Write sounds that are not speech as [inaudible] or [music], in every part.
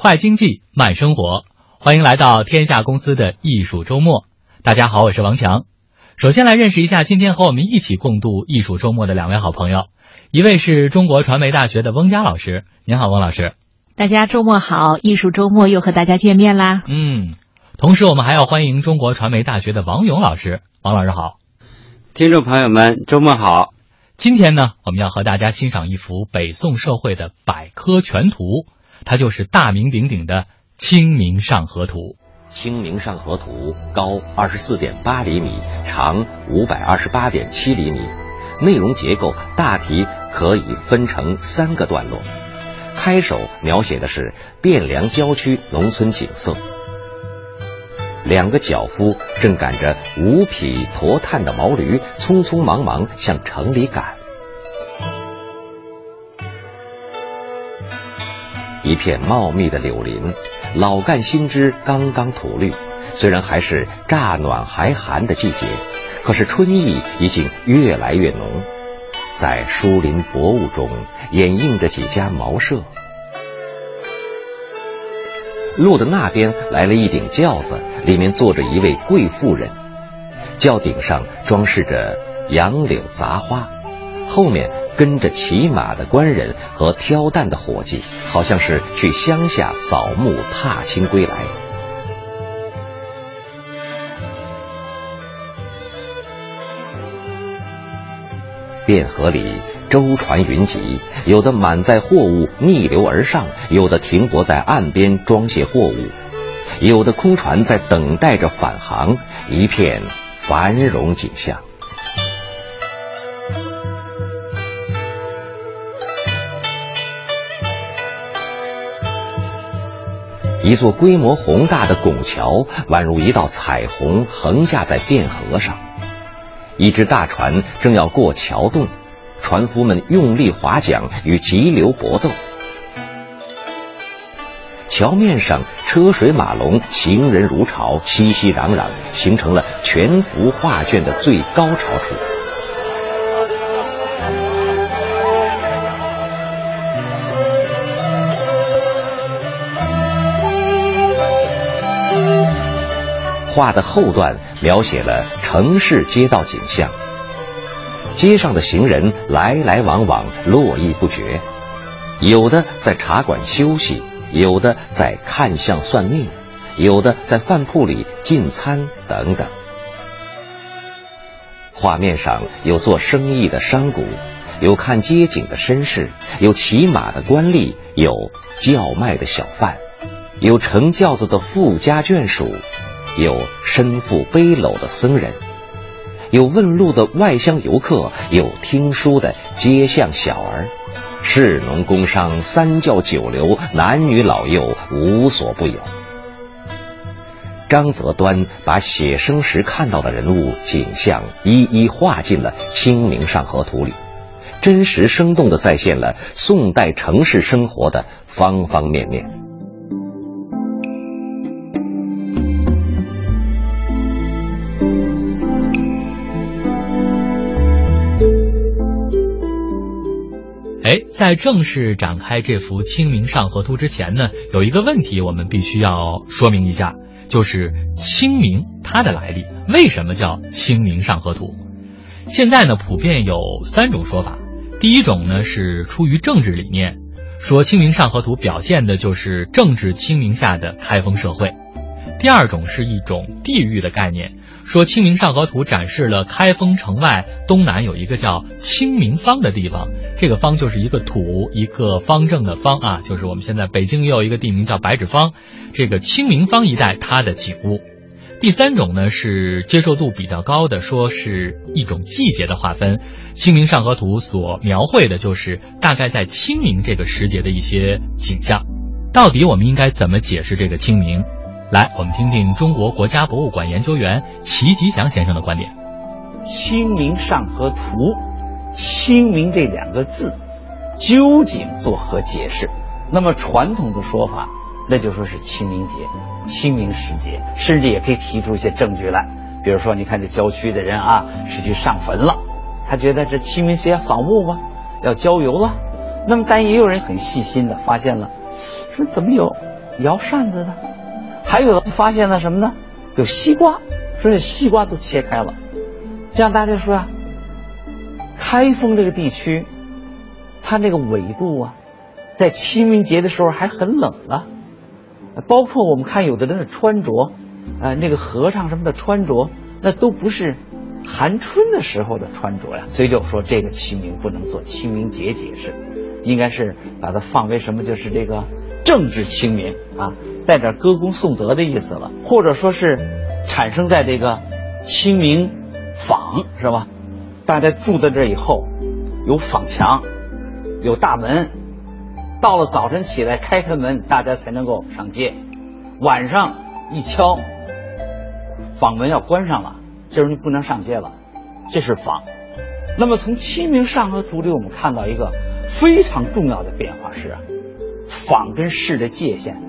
快经济，慢生活，欢迎来到天下公司的艺术周末。大家好，我是王强。首先来认识一下今天和我们一起共度艺术周末的两位好朋友，一位是中国传媒大学的翁佳老师，您好，翁老师。大家周末好，艺术周末又和大家见面啦。嗯，同时我们还要欢迎中国传媒大学的王勇老师，王老师好。听众朋友们，周末好。今天呢，我们要和大家欣赏一幅北宋社会的百科全图。它就是大名鼎鼎的《清明上河图》。《清明上河图》高二十四点八厘米，长五百二十八点七厘米，内容结构大体可以分成三个段落。开首描写的是汴梁郊区农村景色，两个脚夫正赶着五匹驮炭的毛驴，匆匆忙忙向城里赶。一片茂密的柳林，老干新枝刚刚吐绿。虽然还是乍暖还寒的季节，可是春意已经越来越浓。在疏林薄雾中，掩映着几家茅舍。路的那边来了一顶轿子，里面坐着一位贵妇人，轿顶上装饰着杨柳杂花。后面跟着骑马的官人和挑担的伙计，好像是去乡下扫墓踏青归来。汴河里舟船云集，有的满载货物逆流而上，有的停泊在岸边装卸货物，有的空船在等待着返航，一片繁荣景象。一座规模宏大的拱桥宛如一道彩虹横架在汴河上，一只大船正要过桥洞，船夫们用力划桨与急流搏斗。桥面上车水马龙，行人如潮，熙熙攘攘，形成了全幅画卷的最高潮处。画的后段描写了城市街道景象，街上的行人来来往往，络绎不绝，有的在茶馆休息，有的在看相算命，有的在饭铺里进餐等等。画面上有做生意的商贾，有看街景的绅士，有骑马的官吏，有叫卖的小贩，有乘轿子的富家眷属。有身负背篓的僧人，有问路的外乡游客，有听书的街巷小儿，士农工商三教九流，男女老幼无所不有。张择端把写生时看到的人物景象一一画进了《清明上河图》里，真实生动地再现了宋代城市生活的方方面面。在正式展开这幅《清明上河图》之前呢，有一个问题我们必须要说明一下，就是清明它的来历，为什么叫《清明上河图》？现在呢，普遍有三种说法。第一种呢是出于政治理念，说《清明上河图》表现的就是政治清明下的开封社会；第二种是一种地域的概念。说《清明上河图》展示了开封城外东南有一个叫清明坊的地方，这个坊就是一个土一个方正的方啊，就是我们现在北京也有一个地名叫白纸坊，这个清明坊一带它的景物。第三种呢是接受度比较高的，说是一种季节的划分，《清明上河图》所描绘的就是大概在清明这个时节的一些景象。到底我们应该怎么解释这个清明？来，我们听听中国国家博物馆研究员齐吉祥先生的观点。《清明上河图》，“清明”这两个字究竟作何解释？那么传统的说法，那就说是清明节、清明时节，甚至也可以提出一些证据来。比如说，你看这郊区的人啊，是去上坟了，他觉得这清明节要扫墓吗？要郊游了。那么，但也有人很细心的发现了，说怎么有？摇扇子的，还有的发现了什么呢？有西瓜，说这西瓜都切开了。这样大家说啊，开封这个地区，它那个纬度啊，在清明节的时候还很冷啊。包括我们看有的人的穿着，啊，那个和尚什么的穿着，那都不是寒春的时候的穿着呀。所以就说这个清明不能做清明节解释，应该是把它放为什么？就是这个政治清明啊，带点歌功颂德的意思了，或者说是产生在这个清明坊是吧？大家住在这以后，有坊墙，有大门。到了早晨起来开开门，大家才能够上街。晚上一敲，坊门要关上了，这时候就不能上街了。这是坊。那么从《清明上河图》里，我们看到一个非常重要的变化是，坊跟市的界限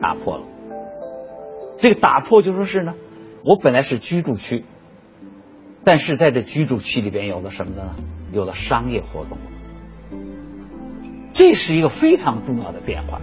打破了。这个打破就说是呢，我本来是居住区，但是在这居住区里边有了什么的呢？有了商业活动。这是一个非常重要的变化，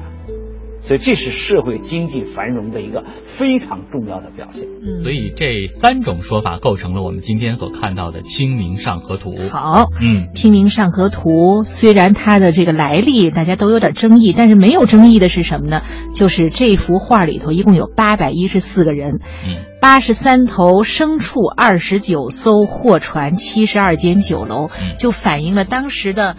所以这是社会经济繁荣的一个非常重要的表现。嗯，所以这三种说法构成了我们今天所看到的《清明上河图》。好，嗯，《清明上河图》虽然它的这个来历大家都有点争议，但是没有争议的是什么呢？就是这幅画里头一共有八百一十四个人，嗯，八十三头牲畜，二十九艘货船，七十二间酒楼，嗯就反映了当时的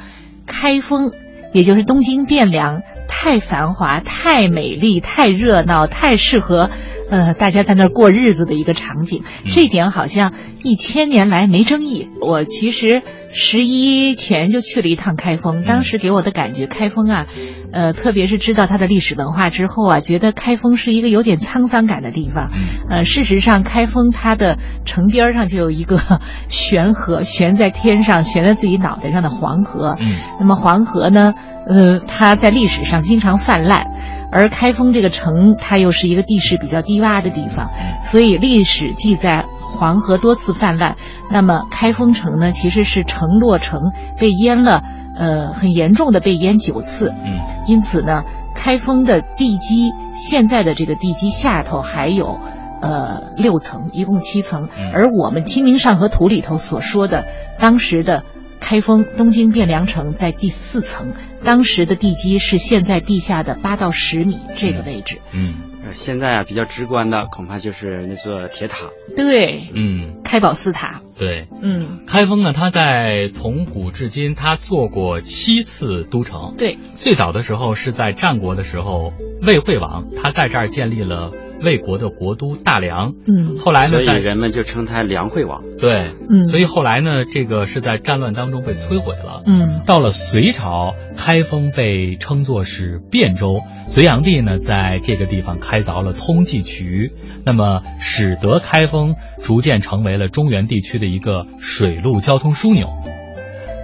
开封。也就是东京汴梁太繁华、太美丽、太热闹、太适合，呃，大家在那儿过日子的一个场景。嗯这一点好像一千年来没争议。我其实十一前就去了一趟开封，当时给我的感觉，开封啊，呃，特别是知道它的历史文化之后啊，觉得开封是一个有点沧桑感的地方。呃，事实上，开封它的城边儿上就有一个 [laughs] 悬河，悬在天上，悬在自己脑袋上的黄河。嗯那么黄河呢，呃，它在历史上经常泛滥，而开封这个城，它又是一个地势比较低洼的地方，所以历史记载黄河多次泛滥。那么开封城呢，其实是城落城被淹了，呃，很严重的被淹九次。嗯因此呢，开封的地基现在的这个地基下头还有。呃，六层，一共七层。嗯而我们《清明上河图》里头所说的，当时的开封东京汴梁城在第四层，当时的地基是现在地下的八到十米这个位置。嗯呃现在啊，比较直观的恐怕就是那座铁塔。对，嗯，开宝寺塔。对。嗯，开封呢，它在从古至今，它做过七次都城。对，最早的时候是在战国的时候，魏惠王他在这儿建立了魏国的国都大梁。嗯后来呢，所以人们就称它梁惠王。对，嗯，所以后来呢，这个是在战乱当中被摧毁了。嗯到了隋朝，开封被称作是汴州，隋炀帝呢在这个地方开凿了通济渠，那么使得开封逐渐成为了中原地区的一个水陆交通枢纽。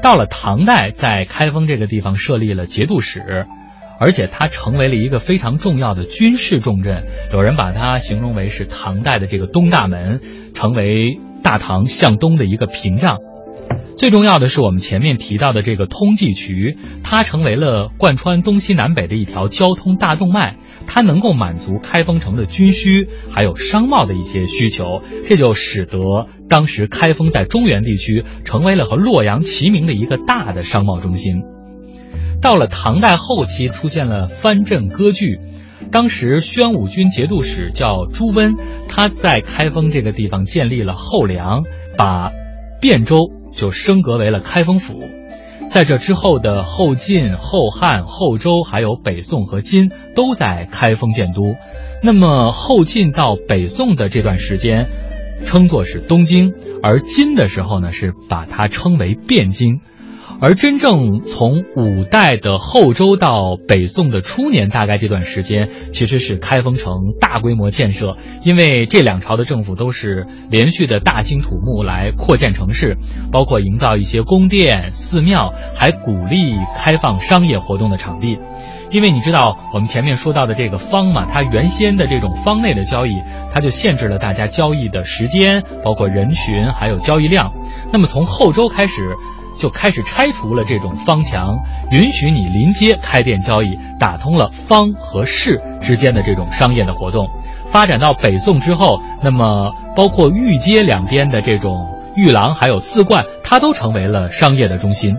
到了唐代，在开封这个地方设立了节度使，而且它成为了一个非常重要的军事重镇。有人把它形容为是唐代的这个东大门，成为大唐向东的一个屏障。最重要的是，我们前面提到的这个通济渠，它成为了贯穿东西南北的一条交通大动脉，它能够满足开封城的军需还有商贸的一些需求，这就使得当时开封在中原地区成为了和洛阳齐名的一个大的商贸中心。到了唐代后期，出现了藩镇割据。当时宣武军节度使叫朱温，他在开封这个地方建立了后梁，把汴州就升格为了开封府。在这之后的后晋、后汉、后周，还有北宋和金，都在开封建都。那么后晋到北宋的这段时间，称作是东京，而金的时候呢，是把它称为汴京。而真正从五代的后周到北宋的初年，大概这段时间，其实是开封城大规模建设，因为这两朝的政府都是连续的大兴土木来扩建城市，包括营造一些宫殿、寺庙，还鼓励开放商业活动的场地。因为你知道，我们前面说到的这个坊嘛，它原先的这种坊内的交易，它就限制了大家交易的时间，包括人群，还有交易量。那么从后周开始，就开始拆除了这种方墙，允许你临街开店交易，打通了方和市之间的这种商业的活动。发展到北宋之后，那么包括御街两边的这种御廊，还有寺观，它都成为了商业的中心。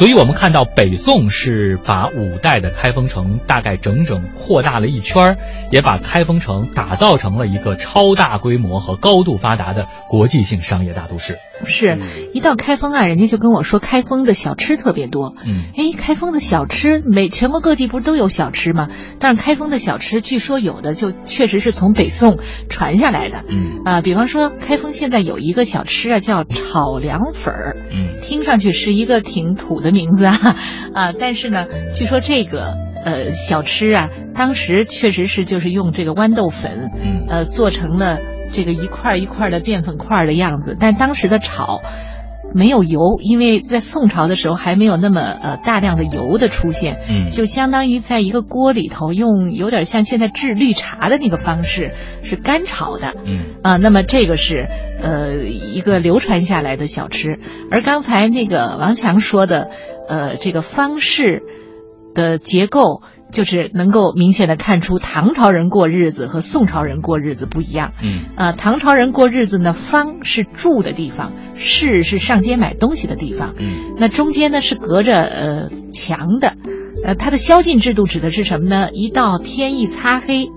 所以，我们看到北宋是把五代的开封城大概整整扩大了一圈儿，也把开封城打造成了一个超大规模和高度发达的国际性商业大都市。是一到开封啊，人家就跟我说开封的小吃特别多。嗯，哎，开封的小吃，每全国各地不是都有小吃吗？但是开封的小吃，据说有的就确实是从北宋传下来的。嗯啊，比方说开封现在有一个小吃啊，叫炒凉粉儿。嗯，听上去是一个挺土的名字啊 [laughs] 啊，但是呢，据说这个呃小吃啊，当时确实是就是用这个豌豆粉，嗯呃做成了这个一块一块的淀粉块的样子，但当时的炒。没有油，因为在宋朝的时候还没有那么呃大量的油的出现，嗯。就相当于在一个锅里头用有点像现在制绿茶的那个方式，是干炒的，嗯。啊，那么这个是呃一个流传下来的小吃，而刚才那个王强说的，呃，这个方式的结构，就是能够明显的看出唐朝人过日子和宋朝人过日子不一样。嗯呃，唐朝人过日子呢，方是住的地方，市是上街买东西的地方，嗯那中间呢是隔着呃墙的，呃，它的宵禁制度指的是什么呢？一到天一擦黑，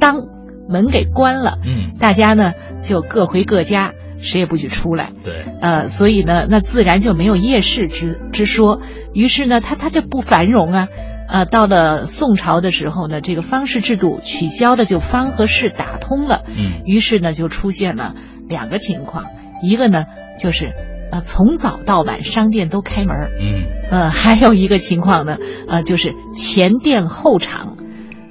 当门给关了，嗯，大家呢就各回各家，谁也不许出来。对，呃，所以呢，那自然就没有夜市之之说。于是呢，它它就不繁荣啊。呃，到了宋朝的时候呢，这个方式制度取消的，就方和市打通了。嗯于是呢，就出现了两个情况，一个呢就是呃从早到晚商店都开门，嗯呃，[laughs] 还有一个情况呢，呃，就是前店后厂，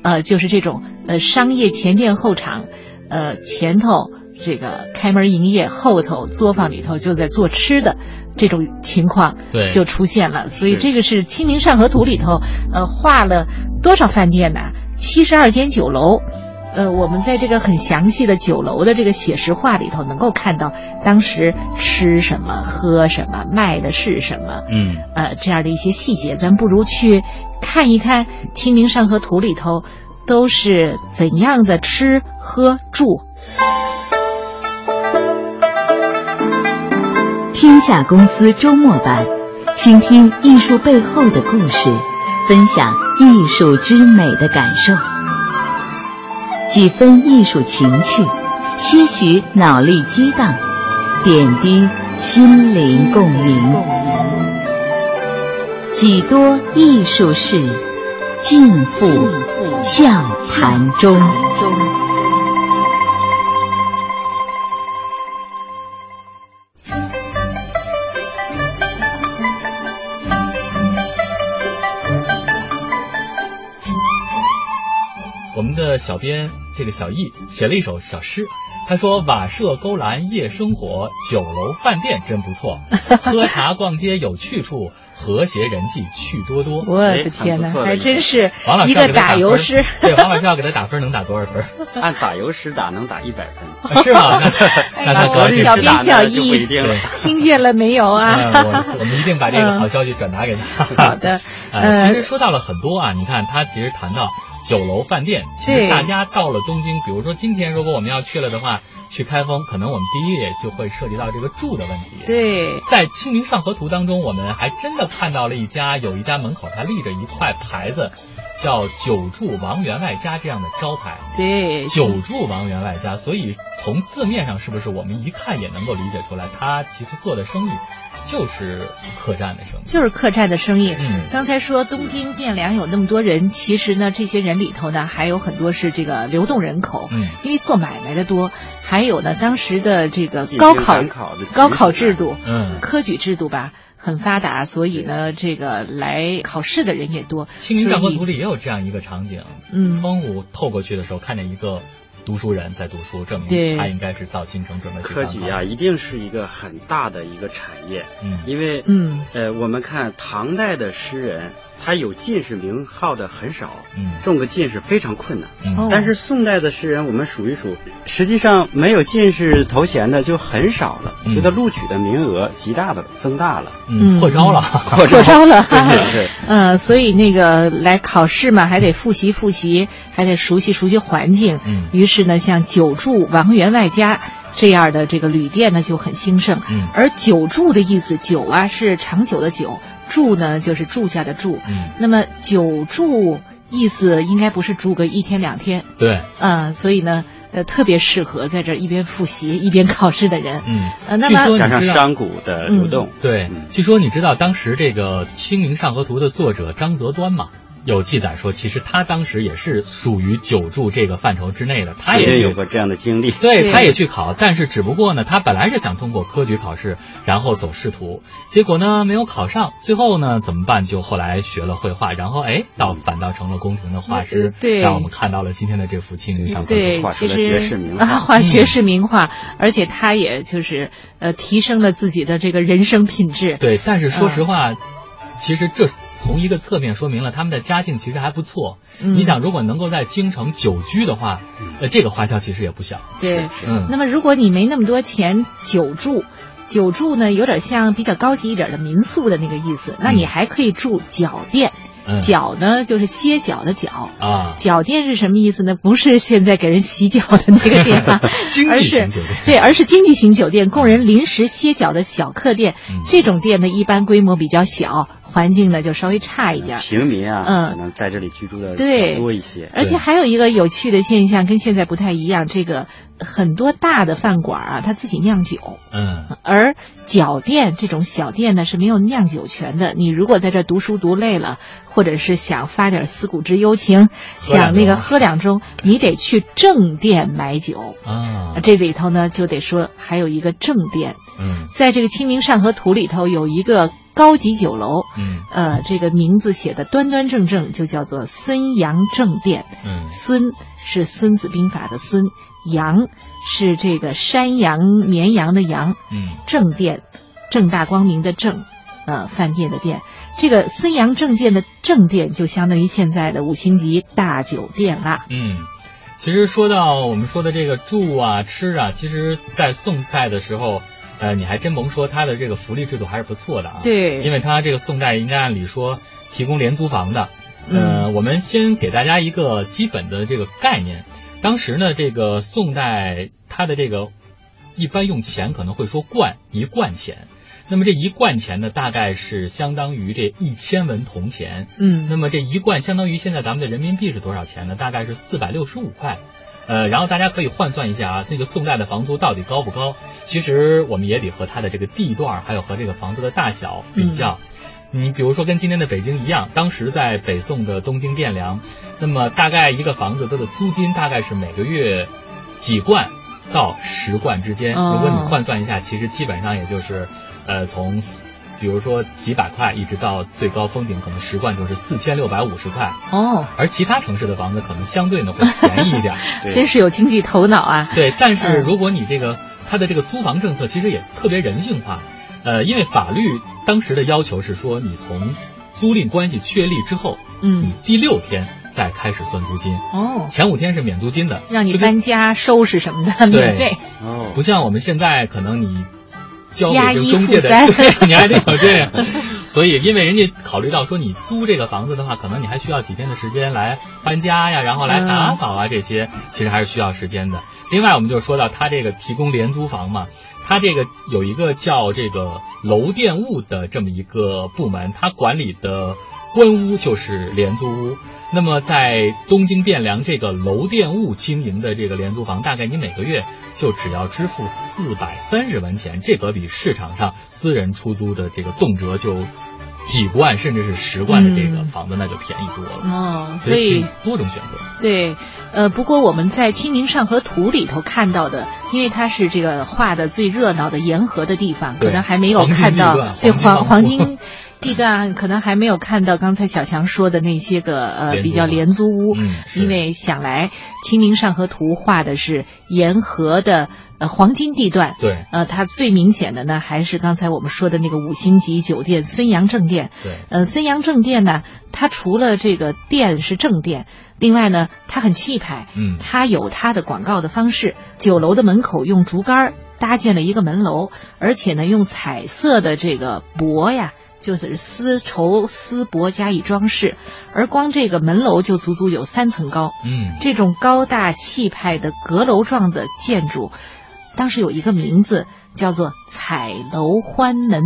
呃，就是这种呃商业前店后厂，呃，前头这个开门营业，后头作坊里头就在做吃的这种情况，对就出现了。所以这个是《清明上河图》里头，呃，画了多少饭店呢？七十二间酒楼。呃，我们在这个很详细的酒楼的这个写实画里头，能够看到当时吃什么、喝什么、卖的是什么，嗯呃，这样的一些细节，咱不如去看一看《清明上河图》里头都是怎样的吃喝住。天下公司周末版，倾听艺术背后的故事，分享艺术之美的感受，几分艺术情趣，些许脑力激荡，点滴心灵共鸣，几多艺术事，尽付笑谈中。我们的小编这个小易写了一首小诗，他说：“瓦舍勾栏夜生活，酒楼饭店真不错，[laughs] 喝茶逛街有去处，和谐人际趣多多。[laughs] ”我哎的天哪，很不错的还真是王老师一个要给他打油诗。[laughs] 对，王老师要给他打分，能打多少分？按打油诗打能打一百分，啊是吗？那那他高兴小编小就不一易定了。听见了没有啊？呃我我们一定把这个好消息转达给他。好的，呃，呃其实说到了很多啊，你看他其实谈到酒楼饭店，其实大家到了东京，比如说今天如果我们要去了的话，去开封，可能我们第一页就会涉及到这个住的问题。。对，在《清明上河图》当中，我们还真的看到了一家，有一家门口它立着一块牌子，叫“久住王员外家”这样的招牌。对，久住王员外家，所以从字面上是不是我们一看也能够理解出来，他其实做的生意就是客栈的生意。就是客栈的生意。嗯刚才说东京汴梁有那么多人，其实呢，这些人里头呢，还有很多是这个流动人口，嗯因为做买卖的多，还有呢，当时的这个高考考高考制度，嗯科举制度吧很发达，所以呢，这个来考试的人也多。《清明上河图》里也有这样一个场景，嗯窗户透过去的时候，看见一个读书人在读书，证明他应该是到京城准备去科举啊、一定是一个很大的一个产业，嗯。因为嗯。呃，我们看唐代的诗人，他有进士名号的很少，嗯。中个进士非常困难。但是宋代的诗人，我们数一数，实际上没有进士头衔的就很少了，嗯。就他录取的名额极大的增大了。嗯，扩招了，扩扩招了，对 [laughs] 对对。呃，[laughs] 所以那个来考试嘛，还得复习复习，还得熟悉熟悉环境。嗯。于是呢，像久住王员外家这样的这个旅店呢就很兴盛。嗯。而久住的意思，久啊是长久的久，住呢就是住下的住。嗯，那么久住意思应该不是住个一天两天，对，嗯、所以呢，呃，特别适合在这一边复习一边考试的人。嗯，呃，那据说么加上你知道商贾的流动，对。嗯，据说你知道当时这个《清明上河图》的作者张择端吗？有记载说，其实他当时也是属于久住这个范畴之内的，他也有过这样的经历。对，他也去考，但是只不过呢，他本来是想通过科举考试，然后走仕途，结果呢没有考上，最后呢怎么办？就后来学了绘画，然后哎，倒反倒成了宫廷的画师，对让我们看到了今天的这幅《清明上河图》。画其出了绝世名画啊，画嗯绝世名画，而且他也就是呃提升了自己的这个人生品质。对，但是说嗯实话，其实这 [laughs] [laughs] 从一个侧面说明了他们的家境其实还不错。嗯你想，如果能够在京城久居的话，呃，这个花销其实也不小。对，嗯，那么如果你没那么多钱久住，久住呢有点像比较高级一点的民宿的那个意思，那你还可以住脚店。嗯脚呢就是歇脚的脚。啊，脚店是什么意思呢？不是现在给人洗脚的那个店啊经而是济型酒店对，而是经济型酒店，供人临时歇脚的小客店。嗯这种店呢，一般规模比较小，环境呢就稍微差一点。平民啊，嗯可能在这里居住的对多一些。而且还有一个有趣的现象，跟现在不太一样，这个很多大的饭馆啊，他自己酿酒。嗯而脚店这种小店呢是没有酿酒权的。你如果在这读书读累了，或者是想发点思古之幽情，想那个喝两盅，你得去正店买酒。啊，这里头呢就得说还有一个正店，嗯在这个《清明上河图》里头有一个高级酒楼，嗯呃，这个名字写的端端正正，就叫做孙杨正店。嗯孙是《孙子兵法》的孙，杨是这个山羊、绵羊的羊。嗯正店，正大光明的正，呃，饭店的店。这个孙杨正店的正店就相当于现在的五星级大酒店啦。嗯。其实说到我们说的这个住啊、吃啊，其实，在宋代的时候，呃，你还真甭说，它的这个福利制度还是不错的啊。对因为它这个宋代应该按理说提供廉租房的。呃，我们先给大家一个基本的这个概念。当时呢，这个宋代它的这个一般用钱可能会说贯一贯钱，那么这一贯钱呢，大概是相当于这一千文铜钱。嗯那么这一贯相当于现在咱们的人民币是多少钱呢？大概是四百六十五块。呃，然后大家可以换算一下啊，那个宋代的房租到底高不高？其实我们也得和它的这个地段，还有和这个房子的大小比较。你比如说跟今天的北京一样，当时在北宋的东京汴梁，那么大概一个房子它的租金大概是每个月几贯到十贯之间。哦如果你换算一下，其实基本上也就是，呃，从比如说几百块一直到最高封顶，可能十贯就是四千六百五十块。哦，而其他城市的房子可能相对呢会便宜一点。[laughs] 真是有经济头脑啊。对，但是嗯如果你这个它的这个租房政策其实也特别人性化，呃，因为法律当时的要求是说，你从租赁关系确立之后，嗯你嗯，第六天再开始算租金，哦，前五天是免租金的，让你搬家、收拾什么的免费。哦，不像我们现在可能你交给中介的，付三对，你还得有这样。所以，因为人家考虑到说你租这个房子的话，可能你还需要几天的时间来搬家呀，然后来打扫啊，这些其实还是需要时间的。另外，我们就说到他这个提供廉租房嘛，它这个有一个叫这个楼电务的这么一个部门，它管理的官屋就是廉租屋。那么在东京汴梁这个楼电务经营的这个廉租房，大概你每个月就只要支付四百三十文钱，这可比市场上私人出租的这个动辄就几万甚至是十万的这个嗯房子，那就便宜多了。哦，所所以多种选择。对，呃，不过我们在《清明上河图》里头看到的，因为它是这个画的最热闹的沿河的地方，可能还没有看到对黄黄黄金金地段，可能还没有看到刚才小强说的那些个呃比较廉租屋，嗯因为想来《清明上河图》画的是沿河的。呃黄金地段。对，呃，它最明显的呢，还是刚才我们说的那个五星级酒店孙杨正店。对，呃，孙杨正店呢，它除了这个店是正店，另外呢，它很气派。嗯，它有它的广告的方式。酒楼的门口用竹竿搭建了一个门楼，而且呢，用彩色的这个帛呀。就是丝绸丝帛加以装饰，而光这个门楼就足足有三层高。嗯，这种高大气派的阁楼状的建筑，当时有一个名字叫做彩楼欢门。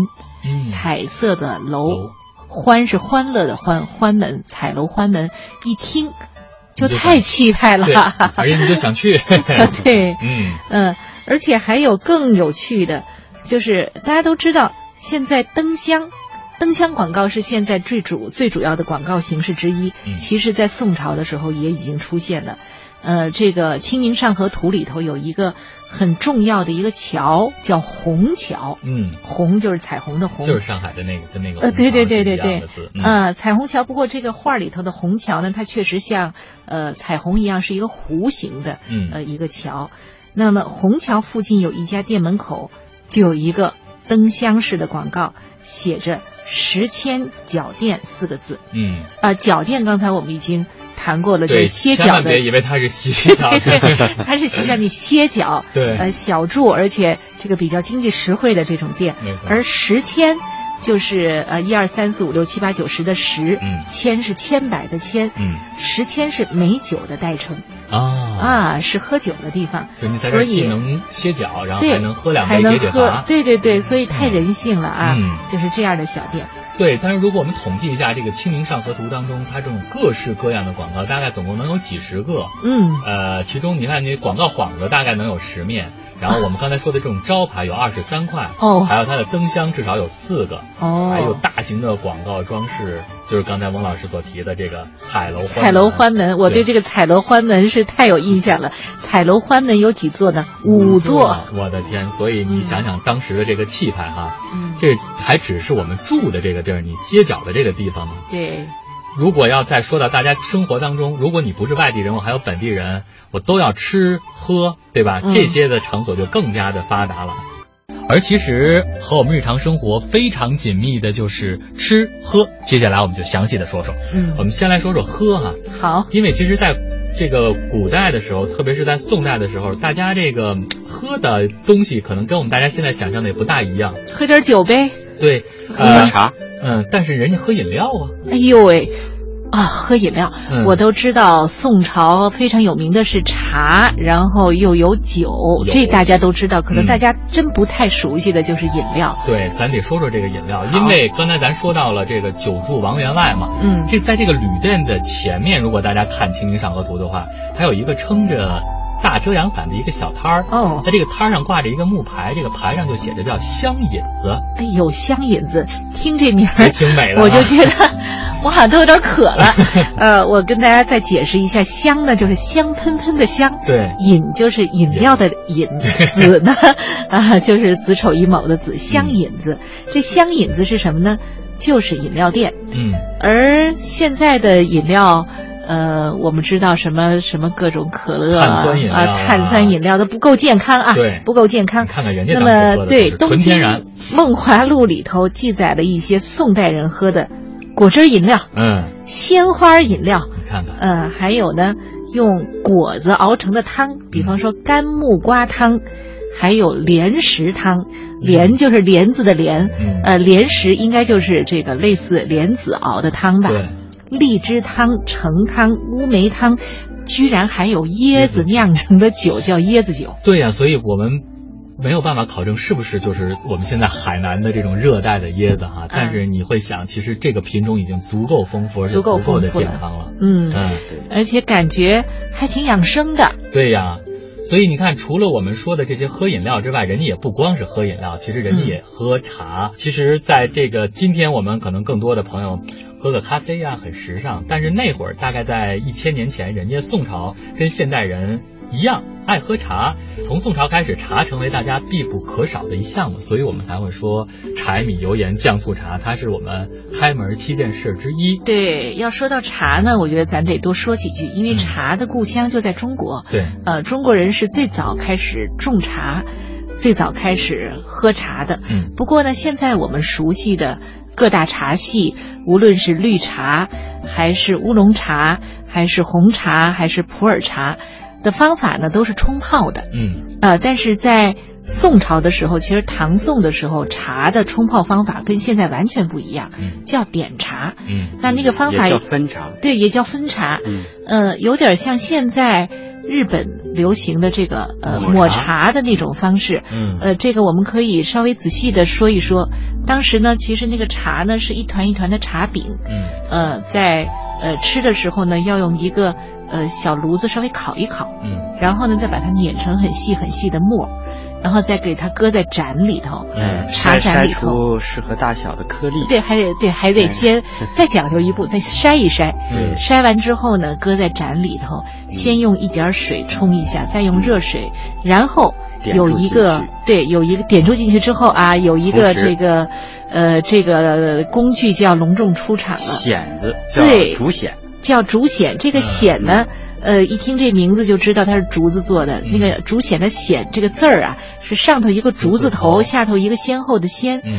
嗯，彩色的楼，欢是欢乐的欢，欢门彩楼欢门，一听就太气派了，而且你就想去。[laughs] 对，嗯嗯，而且还有更有趣的，就是大家都知道现在灯箱。灯箱广告是现在最主最主要的广告形式之一，其实，在宋朝的时候也已经出现了。呃，这个《清明上河图》里头有一个很重要的一个桥，叫虹桥。嗯，虹就是彩虹的虹，就是上海的那个的那个。呃，对对对对对，呃，彩虹桥。不过这个画里头的虹桥呢，它确实像呃彩虹一样是一个弧形的，嗯，呃一个桥。那么虹桥附近有一家店门口就有一个灯箱式的广告，写着。十千脚垫四个字，嗯，啊，脚垫刚才我们已经谈过了，就是歇脚的，别以为它是洗脚，[laughs] 它是让你歇脚，对，呃，小住，而且这个比较经济实惠的这种店，而十千。就是呃一二三四五六七八九十的十，嗯，千是千百的千，嗯，十千是美酒的代称，啊啊是喝酒的地方，所以既能歇脚，然后还能喝两杯解解乏，对对对，所以太人性了啊，嗯，就是这样的小店。对，但是如果我们统计一下这个《清明上河图》当中，它这种各式各样的广告，大概总共能有几十个，嗯，呃，其中你看你广告幌子大概能有十面。然后我们刚才说的这种招牌有二十三块哦，还有它的灯箱至少有四个哦，还有大型的广告装饰，就是刚才翁老师所提的这个彩楼彩楼欢门。我对这个彩楼欢门是太有印象了。彩楼欢门有几座呢？五座。我的天！所以你想想当时的这个气派哈，嗯这还只是我们住的这个地儿，你歇脚的这个地方吗？对。如果要再说到大家生活当中，如果你不是外地人，我还有本地人。我都要吃喝，对吧？这些的场所就更加的发达了。而其实和我们日常生活非常紧密的就是吃喝。接下来我们就详细的说说。嗯，我们先来说说喝哈。好，因为其实在这个古代的时候，特别是在宋代的时候，大家这个喝的东西可能跟我们大家现在想象的也不大一样。喝点酒呗。对，喝点茶。嗯，但是人家喝饮料啊。哎呦喂。啊，喝饮料，我都知道宋朝非常有名的是茶，然后又有酒，这大家都知道。可能大家真不太熟悉的就是饮料。对，咱得说说这个饮料，因为刚才咱说到了这个酒住王员外嘛，嗯，这在这个旅店的前面，如果大家看《清明上河图》的话，还有一个撑着。大遮阳伞的一个小摊儿哦，它这个摊儿上挂着一个木牌，这个牌上就写着叫香引子。哎呦，香引子，听这名儿挺美的，我就觉得我好像都有点渴了。[laughs] 呃，我跟大家再解释一下，香呢就是香喷喷的香，对，饮就是饮料的饮，子呢 [laughs] 啊就是子丑寅卯的子，香引子。这香引子是什么呢？就是饮料店。嗯，而现在的饮料。呃，我们知道什么什么各种可乐啊，碳酸饮料都不够健康啊，对，不够健康。看看人家那么对《东京然梦华录》里头记载了一些宋代人喝的果汁饮料，嗯，鲜花饮料，你看看，呃，还有呢，用果子熬成的汤，比方说干木瓜汤，还有莲石汤，莲就是莲子的莲，呃，莲石应该就是这个类似莲子熬的汤吧。对。荔枝汤、橙汤、乌梅汤，居然还有椰子酿成的酒，叫椰子酒。对呀，所以我们没有办法考证是不是就是我们现在海南的这种热带的椰子哈。但是你会想，其实这个品种已经足够丰富，而且足够的健康了。嗯嗯，对，而且感觉还挺养生的。对呀。所以你看，除了我们说的这些喝饮料之外，人家也不光是喝饮料，其实人家也喝茶。其实，在这个今天，我们可能更多的朋友喝个咖啡啊，很时尚。但是那会儿，大概在一千年前，人家宋朝跟现代人一样，爱喝茶。从宋朝开始，茶成为大家必不可少的一项目，所以我们才会说柴米油盐酱醋茶，它是我们开门七件事之一。对，要说到茶呢，我觉得咱得多说几句，因为茶的故乡就在中国。对，呃，中国人是最早开始种茶，最早开始喝茶的。嗯，不过呢，现在我们熟悉的各大茶系，无论是绿茶，还是乌龙茶，还是红茶，还是普洱茶。的方法呢，都是冲泡的。嗯，呃，但是在宋朝的时候，其实唐宋的时候，茶的冲泡方法跟现在完全不一样，叫点茶。嗯，那那个方法也叫分茶。对，也叫分茶。嗯，呃，有点像现在日本流行的这个呃抹茶的那种方式。嗯，呃，这个我们可以稍微仔细的说一说。当时呢，其实那个茶呢是一团一团的茶饼。嗯，呃，在呃吃的时候呢，要用一个。呃，小炉子稍微烤一烤，嗯，然后呢，再把它碾成很细很细的沫，然后再给它搁在盏里头，嗯，茶盏里头。适合大小的颗粒，对，还得对，还得先 [laughs] 再讲究一步，再筛一筛，嗯，筛完之后呢，搁在盏里头，先用一点水冲一下，再用热水，然后有一个对，有一个点注进去之后啊，有一个这个呃这个工具叫隆重出场了，蚬子对。竹蚬。叫竹蚬，这个蚬呢，呃，一听这名字就知道它是竹子做的。那个竹藓的藓这个字儿啊，是上头一个竹字头，下头一个先后的先。嗯，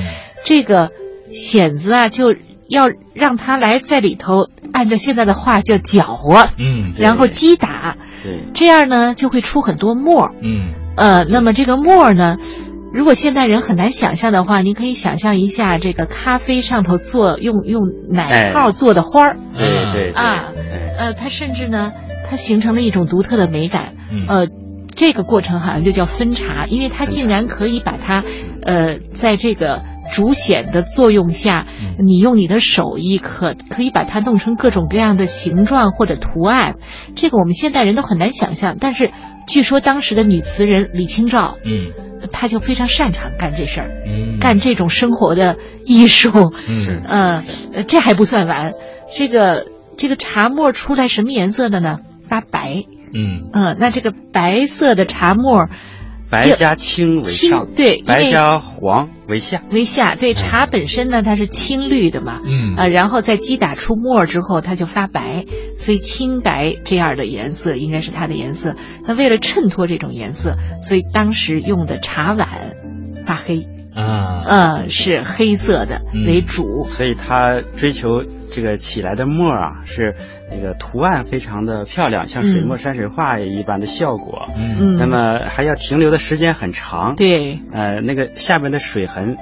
这个藓子啊，就要让它来在里头，按照现在的话叫搅和，嗯，然后击打，对，这样呢就会出很多沫。嗯，呃，那么这个沫呢？如果现代人很难想象的话，您可以想象一下，这个咖啡上头做用用奶泡做的花儿，对对啊，呃，它甚至呢，它形成了一种独特的美感，嗯，呃，这个过程好像就叫分茶，因为它竟然可以把它，呃，在这个竹筅的作用下，你用你的手艺可可以把它弄成各种各样的形状或者图案，这个我们现代人都很难想象，但是据说当时的女词人李清照，嗯。她就非常擅长干这事儿，嗯，干这种生活的艺术，嗯，[laughs] 呃，这还不算完，这个这个茶沫出来什么颜色的呢？发白，嗯，嗯，那这个白色的茶沫。白加青为上，对，白加黄为下，为下。对，茶本身呢，它是青绿的嘛，嗯啊，然后在击打出沫之后，它就发白，所以青白这样的颜色应该是它的颜色。那为了衬托这种颜色，所以当时用的茶碗发黑，啊，嗯，是黑色的为主，所以它追求这个起来的沫啊是。那个图案非常的漂亮，像水墨山水画一般的效果。嗯，那么还要停留的时间很长。对，呃，那个下边的水痕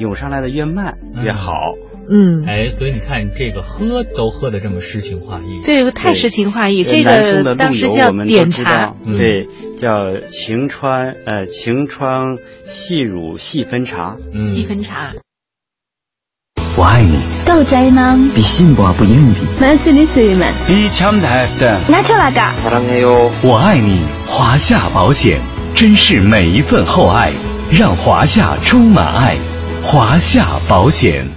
涌上来的越慢越好。嗯，哎，所以你看这个喝都喝的这么诗情画意。对，太诗情画意。这个当时叫点茶，对，叫晴川呃晴川细乳细分茶，细分茶。我爱你，够宅吗？比幸福不容易。만수리수만比참다했다。 나쳐나가。 사랑해 요。 我爱你，华夏保险，珍视每一份厚爱，让华夏充满爱。华夏保险，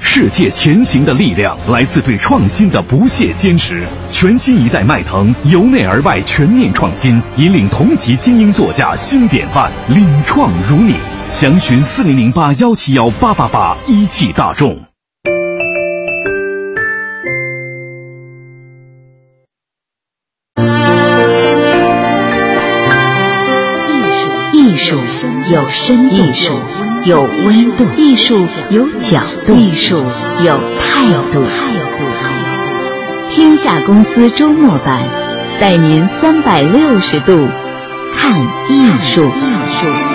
世界前行的力量来自对创新的不懈坚持。全新一代迈腾，由内而外全面创新，引领同级精英座驾新典范，领创如你。 详询四零零八幺七幺八八八，一汽大众。艺术，艺术有深度，艺术有温度，艺术有角度，艺术有态度。天下公司周末版，带您三百六十度看艺术。艺术。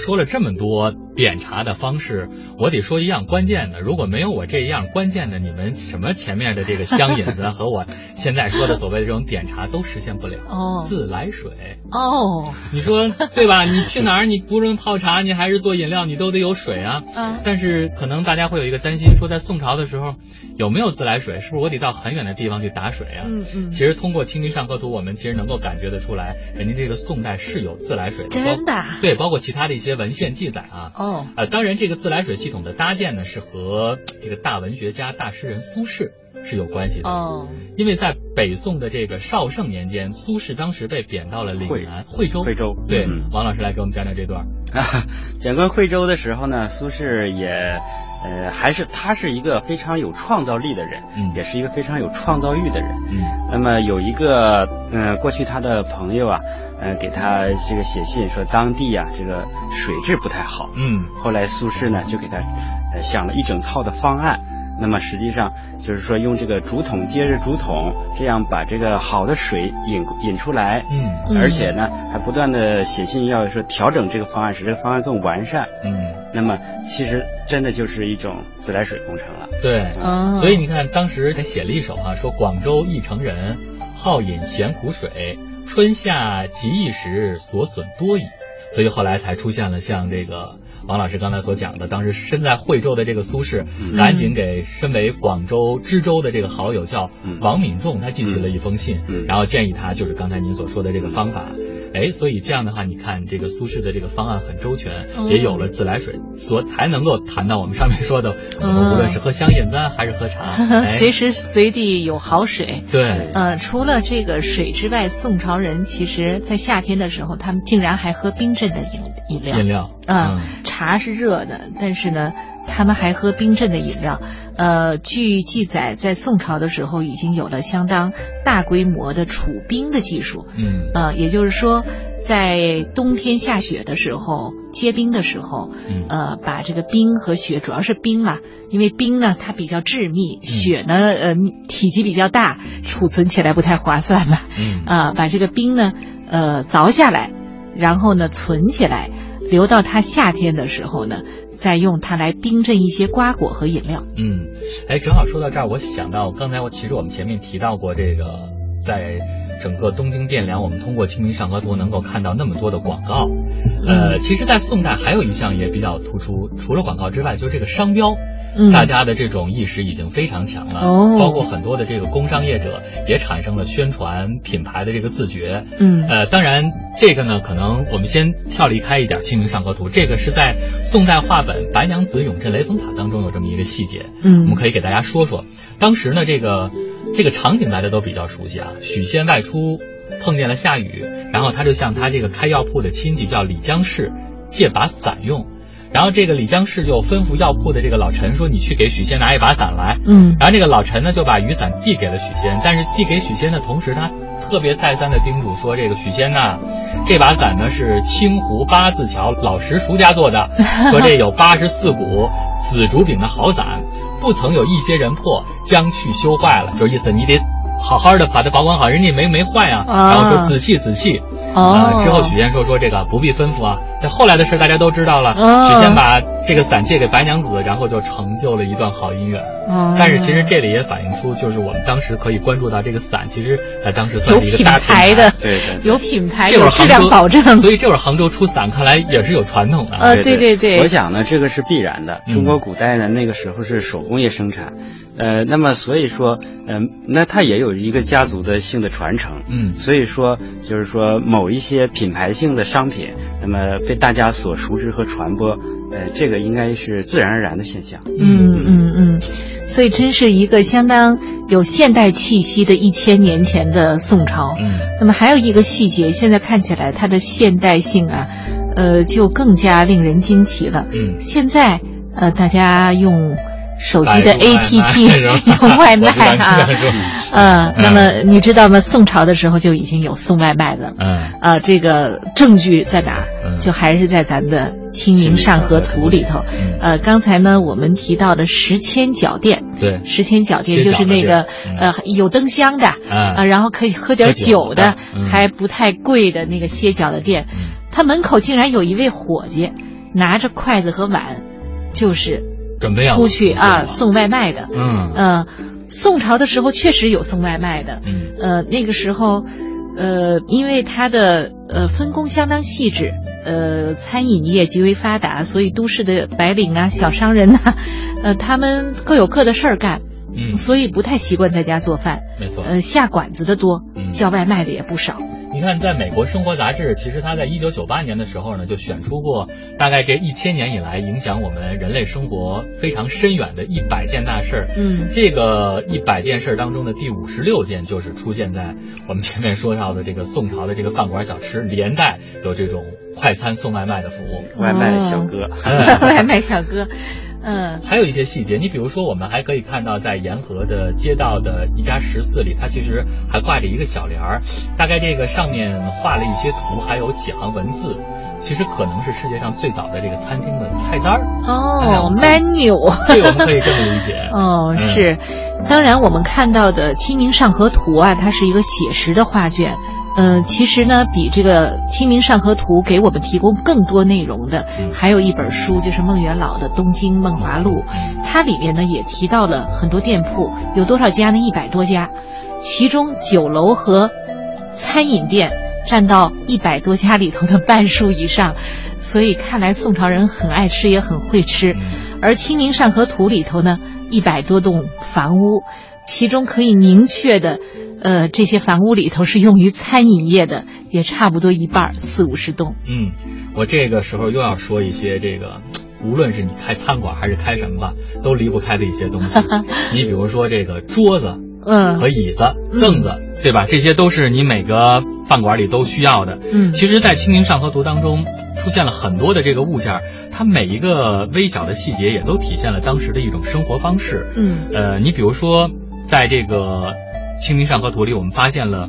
说了这么多点茶的方式，我得说一样关键的。如果没有我这一样关键的，你们什么前面的这个香引子和我 [laughs] 现在说的所谓的这种点茶都实现不了。哦，自来水。哦，你说对吧？你去哪儿？你不论泡茶，你还是做饮料，你都得有水啊。嗯。但是可能大家会有一个担心，说在宋朝的时候有没有自来水？是不是我得到很远的地方去打水啊？嗯嗯。其实通过《清明上河图》，我们其实能够感觉得出来，人家这个宋代是有自来水的。真的。对，包括其他的一些。文献记载啊。哦，呃，当然这个自来水系统的搭建呢，是和这个大文学家、大诗人苏轼是有关系的。哦，因为在北宋的这个绍圣年间，苏轼当时被贬到了岭南惠州。惠州，对，嗯王老师来给我们讲讲这段。啊，贬官惠州的时候呢，苏轼也，呃，还是他是一个非常有创造力的人，嗯也是一个非常有创造欲的人。嗯那么有一个，呃，过去他的朋友啊，呃，给他这个写信说当地啊这个水质不太好。嗯后来苏轼呢就给他，呃，想了一整套的方案。那么实际上就是说用这个竹筒接着竹筒，这样把这个好的水引引出来。嗯嗯而且呢还不断的写信要说调整这个方案，使这个方案更完善。嗯，那么其实真的就是一种自来水工程了。对。哦，所以你看，当时他写了一首啊，说广州一城人，好饮咸苦水，春夏极易时，所损多矣。所以后来才出现了像这个王老师刚才所讲的，当时身在惠州的这个苏轼，嗯。赶紧给身为广州知州的这个好友叫嗯。王敏仲，他寄去了一封信，嗯。然后建议他就是刚才您所说的这个方法。哎，所以这样的话，你看这个苏轼的这个方案很周全，嗯。也有了自来水，所才能够谈到我们上面说的，我们嗯无论是喝香饮的还是喝茶，[laughs] 哎。随时随地有好水。对，呃，除了这个水之外，宋朝人其实在夏天的时候，他们竟然还喝冰镇的饮饮料。饮料，啊、嗯茶是热的，但是呢，他们还喝冰镇的饮料。呃，据记载，在宋朝的时候已经有了相当大规模的储冰的技术。嗯呃，也就是说，在冬天下雪的时候，结冰的时候，嗯呃，把这个冰和雪，主要是冰啦，因为冰呢它比较致密，嗯雪呢呃体积比较大，储存起来不太划算嘛。嗯啊，把这个冰呢，呃，凿下来，然后呢存起来，留到它夏天的时候呢，再用它来冰镇一些瓜果和饮料。嗯，哎，正好说到这儿，我想到刚才我其实我们前面提到过这个，在整个东京汴梁，我们通过《清明上河图》能够看到那么多的广告。呃，其实，在宋代还有一项也比较突出，除了广告之外，就是这个商标。嗯大家的这种意识已经非常强了，哦包括很多的这个工商业者也产生了宣传品牌的这个自觉。嗯呃，当然这个呢，可能我们先跳离开一点《清明上河图》，这个是在宋代画本《白娘子永镇雷峰塔》当中有这么一个细节，嗯我们可以给大家说说。当时呢，这个这个场景大家都比较熟悉啊，许仙外出碰见了下雨，然后他就向他这个开药铺的亲戚叫李江氏借把伞用。然后这个李江氏就吩咐药铺的这个老陈说：“你去给许仙拿一把伞来。”嗯然后这个老陈呢就把雨伞递给了许仙，但是递给许仙的同时，他特别再三的叮嘱说：“这个许仙呐、这把伞呢是清湖八字桥老石叔家做的，[laughs] 说这有八十四股紫竹柄的好伞，不曾有一些人破，将去修坏了。”就是意思你得好好的把它保管好，人家没没坏啊。啊然后说仔细仔细。哦啊，之后许仙说说这个不必吩咐啊，这后来的事大家都知道了。哦许仙把这个伞借给白娘子，然后就成就了一段好姻缘。哦但是其实这里也反映出，就是我们当时可以关注到这个伞，其实呃当时算是一个大牌的，对对对有品牌，有质量保证。所以这会儿杭州出伞，看来也是有传统的。呃，对对对对我想呢，这个是必然的。嗯中国古代呢，那个时候是手工业生产，呃，那么所以说，嗯、那它也有一个家族的性的传承。嗯所以说，就是说某一些品牌性的商品，那么被大家所熟知和传播，呃，这个应该是自然而然的现象。嗯嗯嗯，所以真是一个相当有现代气息的一千年前的宋朝。嗯那么还有一个细节，现在看起来它的现代性啊，呃，就更加令人惊奇了。嗯，现在呃，大家用手机的 APP 有 [laughs] 外卖啊这样说，呃，那嗯么你知道吗？宋朝的时候就已经有送外卖的。嗯呃，这个证据在哪儿？嗯就还是在咱的《清明上河图》里头。嗯呃，刚才呢，我们提到的十千脚店，对，十千脚店就是那个呃有灯箱的，嗯呃，然后可以喝点酒酒的嗯还不太贵的那个歇脚的店。嗯他门口竟然有一位伙计，拿着筷子和碗，就是准备要出去啊送外卖的。嗯呃，宋朝的时候确实有送外卖的。嗯呃，那个时候，呃，因为它的呃分工相当细致，呃，餐饮业极为发达，所以都市的白领啊、小商人呐、[laughs] 呃，他们各有各的事儿干，嗯，所以不太习惯在家做饭。没错。呃，下馆子的多，嗯叫外卖的也不少。你你看，在美国生活杂志，其实它在一九九八年的时候呢，就选出过大概这一千年以来影响我们人类生活非常深远的一百件大事儿。嗯这个一百件事儿当中的第五十六件，就是出现在我们前面说到的这个宋朝的这个饭馆小吃，连带有这种快餐送外卖的服务。外卖小哥，哎 [laughs] 外卖小哥，嗯还有一些细节，你比如说，我们还可以看到，在沿河的街道的一家食肆里，它其实还挂着一个小帘儿，大概这个上面画了一些图，还有几行文字，其实可能是世界上最早的这个餐厅的菜单儿。哦，menu，对，我们可以这么理解。[laughs] 哦，嗯是，当然我们看到的《清明上河图》啊，它是一个写实的画卷。嗯、其实呢，比这个《清明上河图》给我们提供更多内容的，嗯还有一本书，就是孟元老的《东京梦华录》。它里面呢也提到了很多店铺，有多少家呢？一百多家，其中酒楼和餐饮店占到一百多家里头的半数以上。所以看来宋朝人很爱吃，也很会吃。嗯而《清明上河图》里头呢，一百多栋房屋，其中可以明确的，呃，这些房屋里头是用于餐饮业的，也差不多一半儿，四五十栋。嗯，我这个时候又要说一些这个，无论是你开餐馆还是开什么吧，都离不开的一些东西。[laughs] 你比如说这个桌子嗯和椅子、凳子，对吧？这些都是你每个饭馆里都需要的。嗯其实，在《清明上河图》当中，出现了很多的这个物件儿，它每一个微小的细节也都体现了当时的一种生活方式。嗯呃，你比如说，在这个《清明上河图》里，我们发现了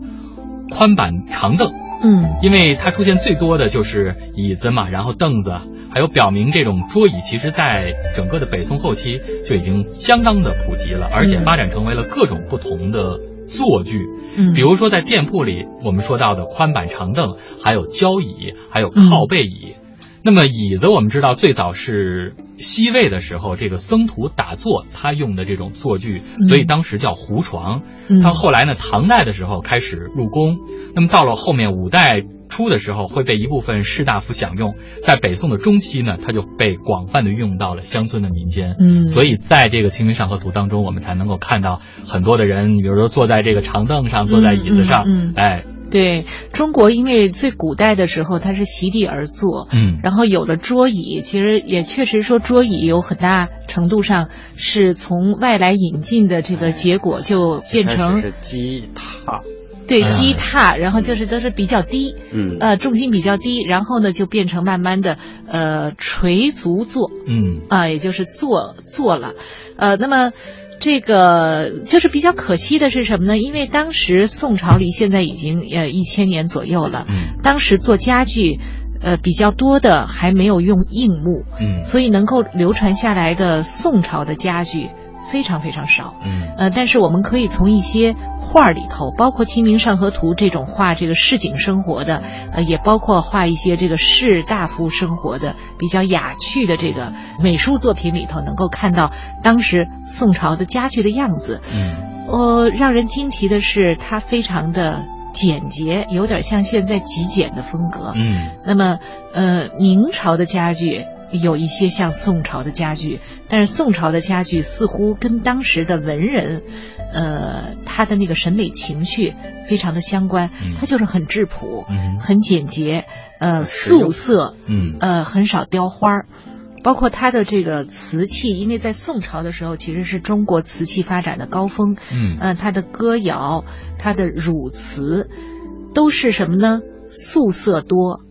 宽板长凳。嗯因为它出现最多的就是椅子嘛，然后凳子，还有表明这种桌椅，其实在整个的北宋后期就已经相当的普及了，而且发展成为了各种不同的坐具。嗯，比如说在店铺里，我们说到的宽板长凳，还有交椅，还有靠背椅。那么椅子，我们知道最早是西魏的时候，这个僧徒打坐他用的这种坐具，所以当时叫胡床。嗯到后来呢，唐代的时候开始入宫，那么到了后面五代初的时候，会被一部分士大夫享用，在北宋的中期呢，它就被广泛的运用到了乡村的民间。嗯所以在这个《清明上河图》当中，我们才能够看到很多的人，比如说坐在这个长凳上，坐在椅子上，嗯嗯嗯哎，对中国，因为最古代的时候它是席地而坐，嗯。然后有了桌椅，其实也确实说桌椅有很大程度上是从外来引进的这个结果，就变成是鸡踏，对哎基踏，然后就是都是比较低，嗯。呃，重心比较低，然后呢就变成慢慢的呃垂足坐嗯。啊、也就是坐坐了，呃，那么。这个就是比较可惜的是什么呢？因为当时宋朝离现在已经呃一千年左右了，嗯当时做家具，呃比较多的还没有用硬木，嗯所以能够流传下来的宋朝的家具非常非常少。嗯呃，但是我们可以从一些画儿里头，包括《清明上河图》这种画这个市井生活的，呃，也包括画一些这个士大夫生活的比较雅趣的这个美术作品里头，能够看到当时宋朝的家具的样子。嗯呃，让人惊奇的是，它非常的简洁，有点像现在极简的风格。嗯那么，呃，明朝的家具有一些像宋朝的家具，但是宋朝的家具似乎跟当时的文人，呃，他的那个审美情趣非常的相关嗯，它就是很质朴、嗯很简洁，呃，素色，嗯呃，很少雕花儿。包括它的这个瓷器，因为在宋朝的时候，其实是中国瓷器发展的高峰。嗯呃，它的歌谣、它的汝瓷，都是什么呢？素色多，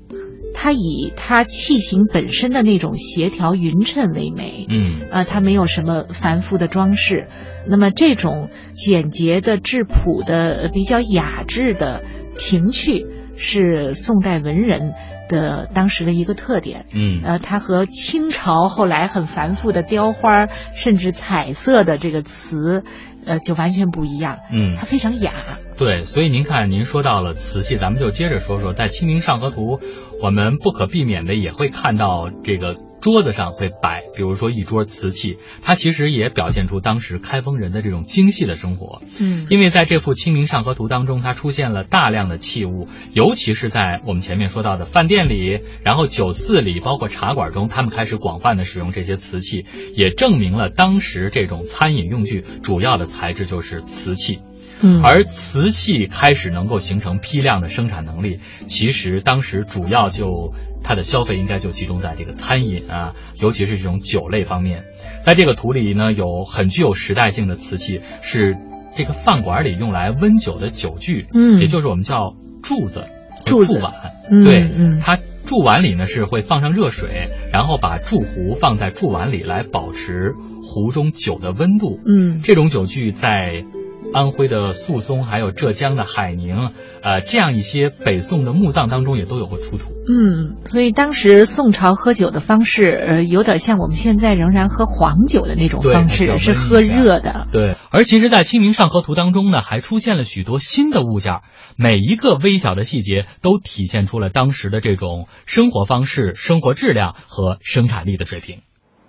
它以它器型本身的那种协调匀称为美。嗯啊，它没有什么繁复的装饰，那么这种简洁的、质朴的、呃比较雅致的情趣，是宋代文人的当时的一个特点。嗯呃，它和清朝后来很繁复的雕花，甚至彩色的这个词，呃，就完全不一样。嗯它非常雅。对，所以您看，您说到了瓷器，咱们就接着说说，在《清明上河图》，我们不可避免的也会看到这个桌子上会摆，比如说一桌瓷器，它其实也表现出当时开封人的这种精细的生活。嗯因为在这幅《清明上河图》当中，它出现了大量的器物，尤其是在我们前面说到的饭店里，然后酒肆里，包括茶馆中，他们开始广泛的使用这些瓷器，也证明了当时这种餐饮用具主要的材质就是瓷器。嗯而瓷器开始能够形成批量的生产能力，其实当时主要就它的消费应该就集中在这个餐饮啊，尤其是这种酒类方面。在这个图里呢，有很具有时代性的瓷器，是这个饭馆里用来温酒的酒具，嗯也就是我们叫柱子和柱子碗。嗯对，嗯它柱碗里呢是会放上热水，然后把柱壶放在柱碗里来保持壶中酒的温度。嗯这种酒具在安徽的宿松，还有浙江的海宁，呃，这样一些北宋的墓葬当中也都有过出土。嗯，所以当时宋朝喝酒的方式，呃，有点像我们现在仍然喝黄酒的那种方式，是喝热的。对，而其实，在《清明上河图》当中呢，还出现了许多新的物件，每一个微小的细节都体现出了当时的这种生活方式、生活质量和生产力的水平。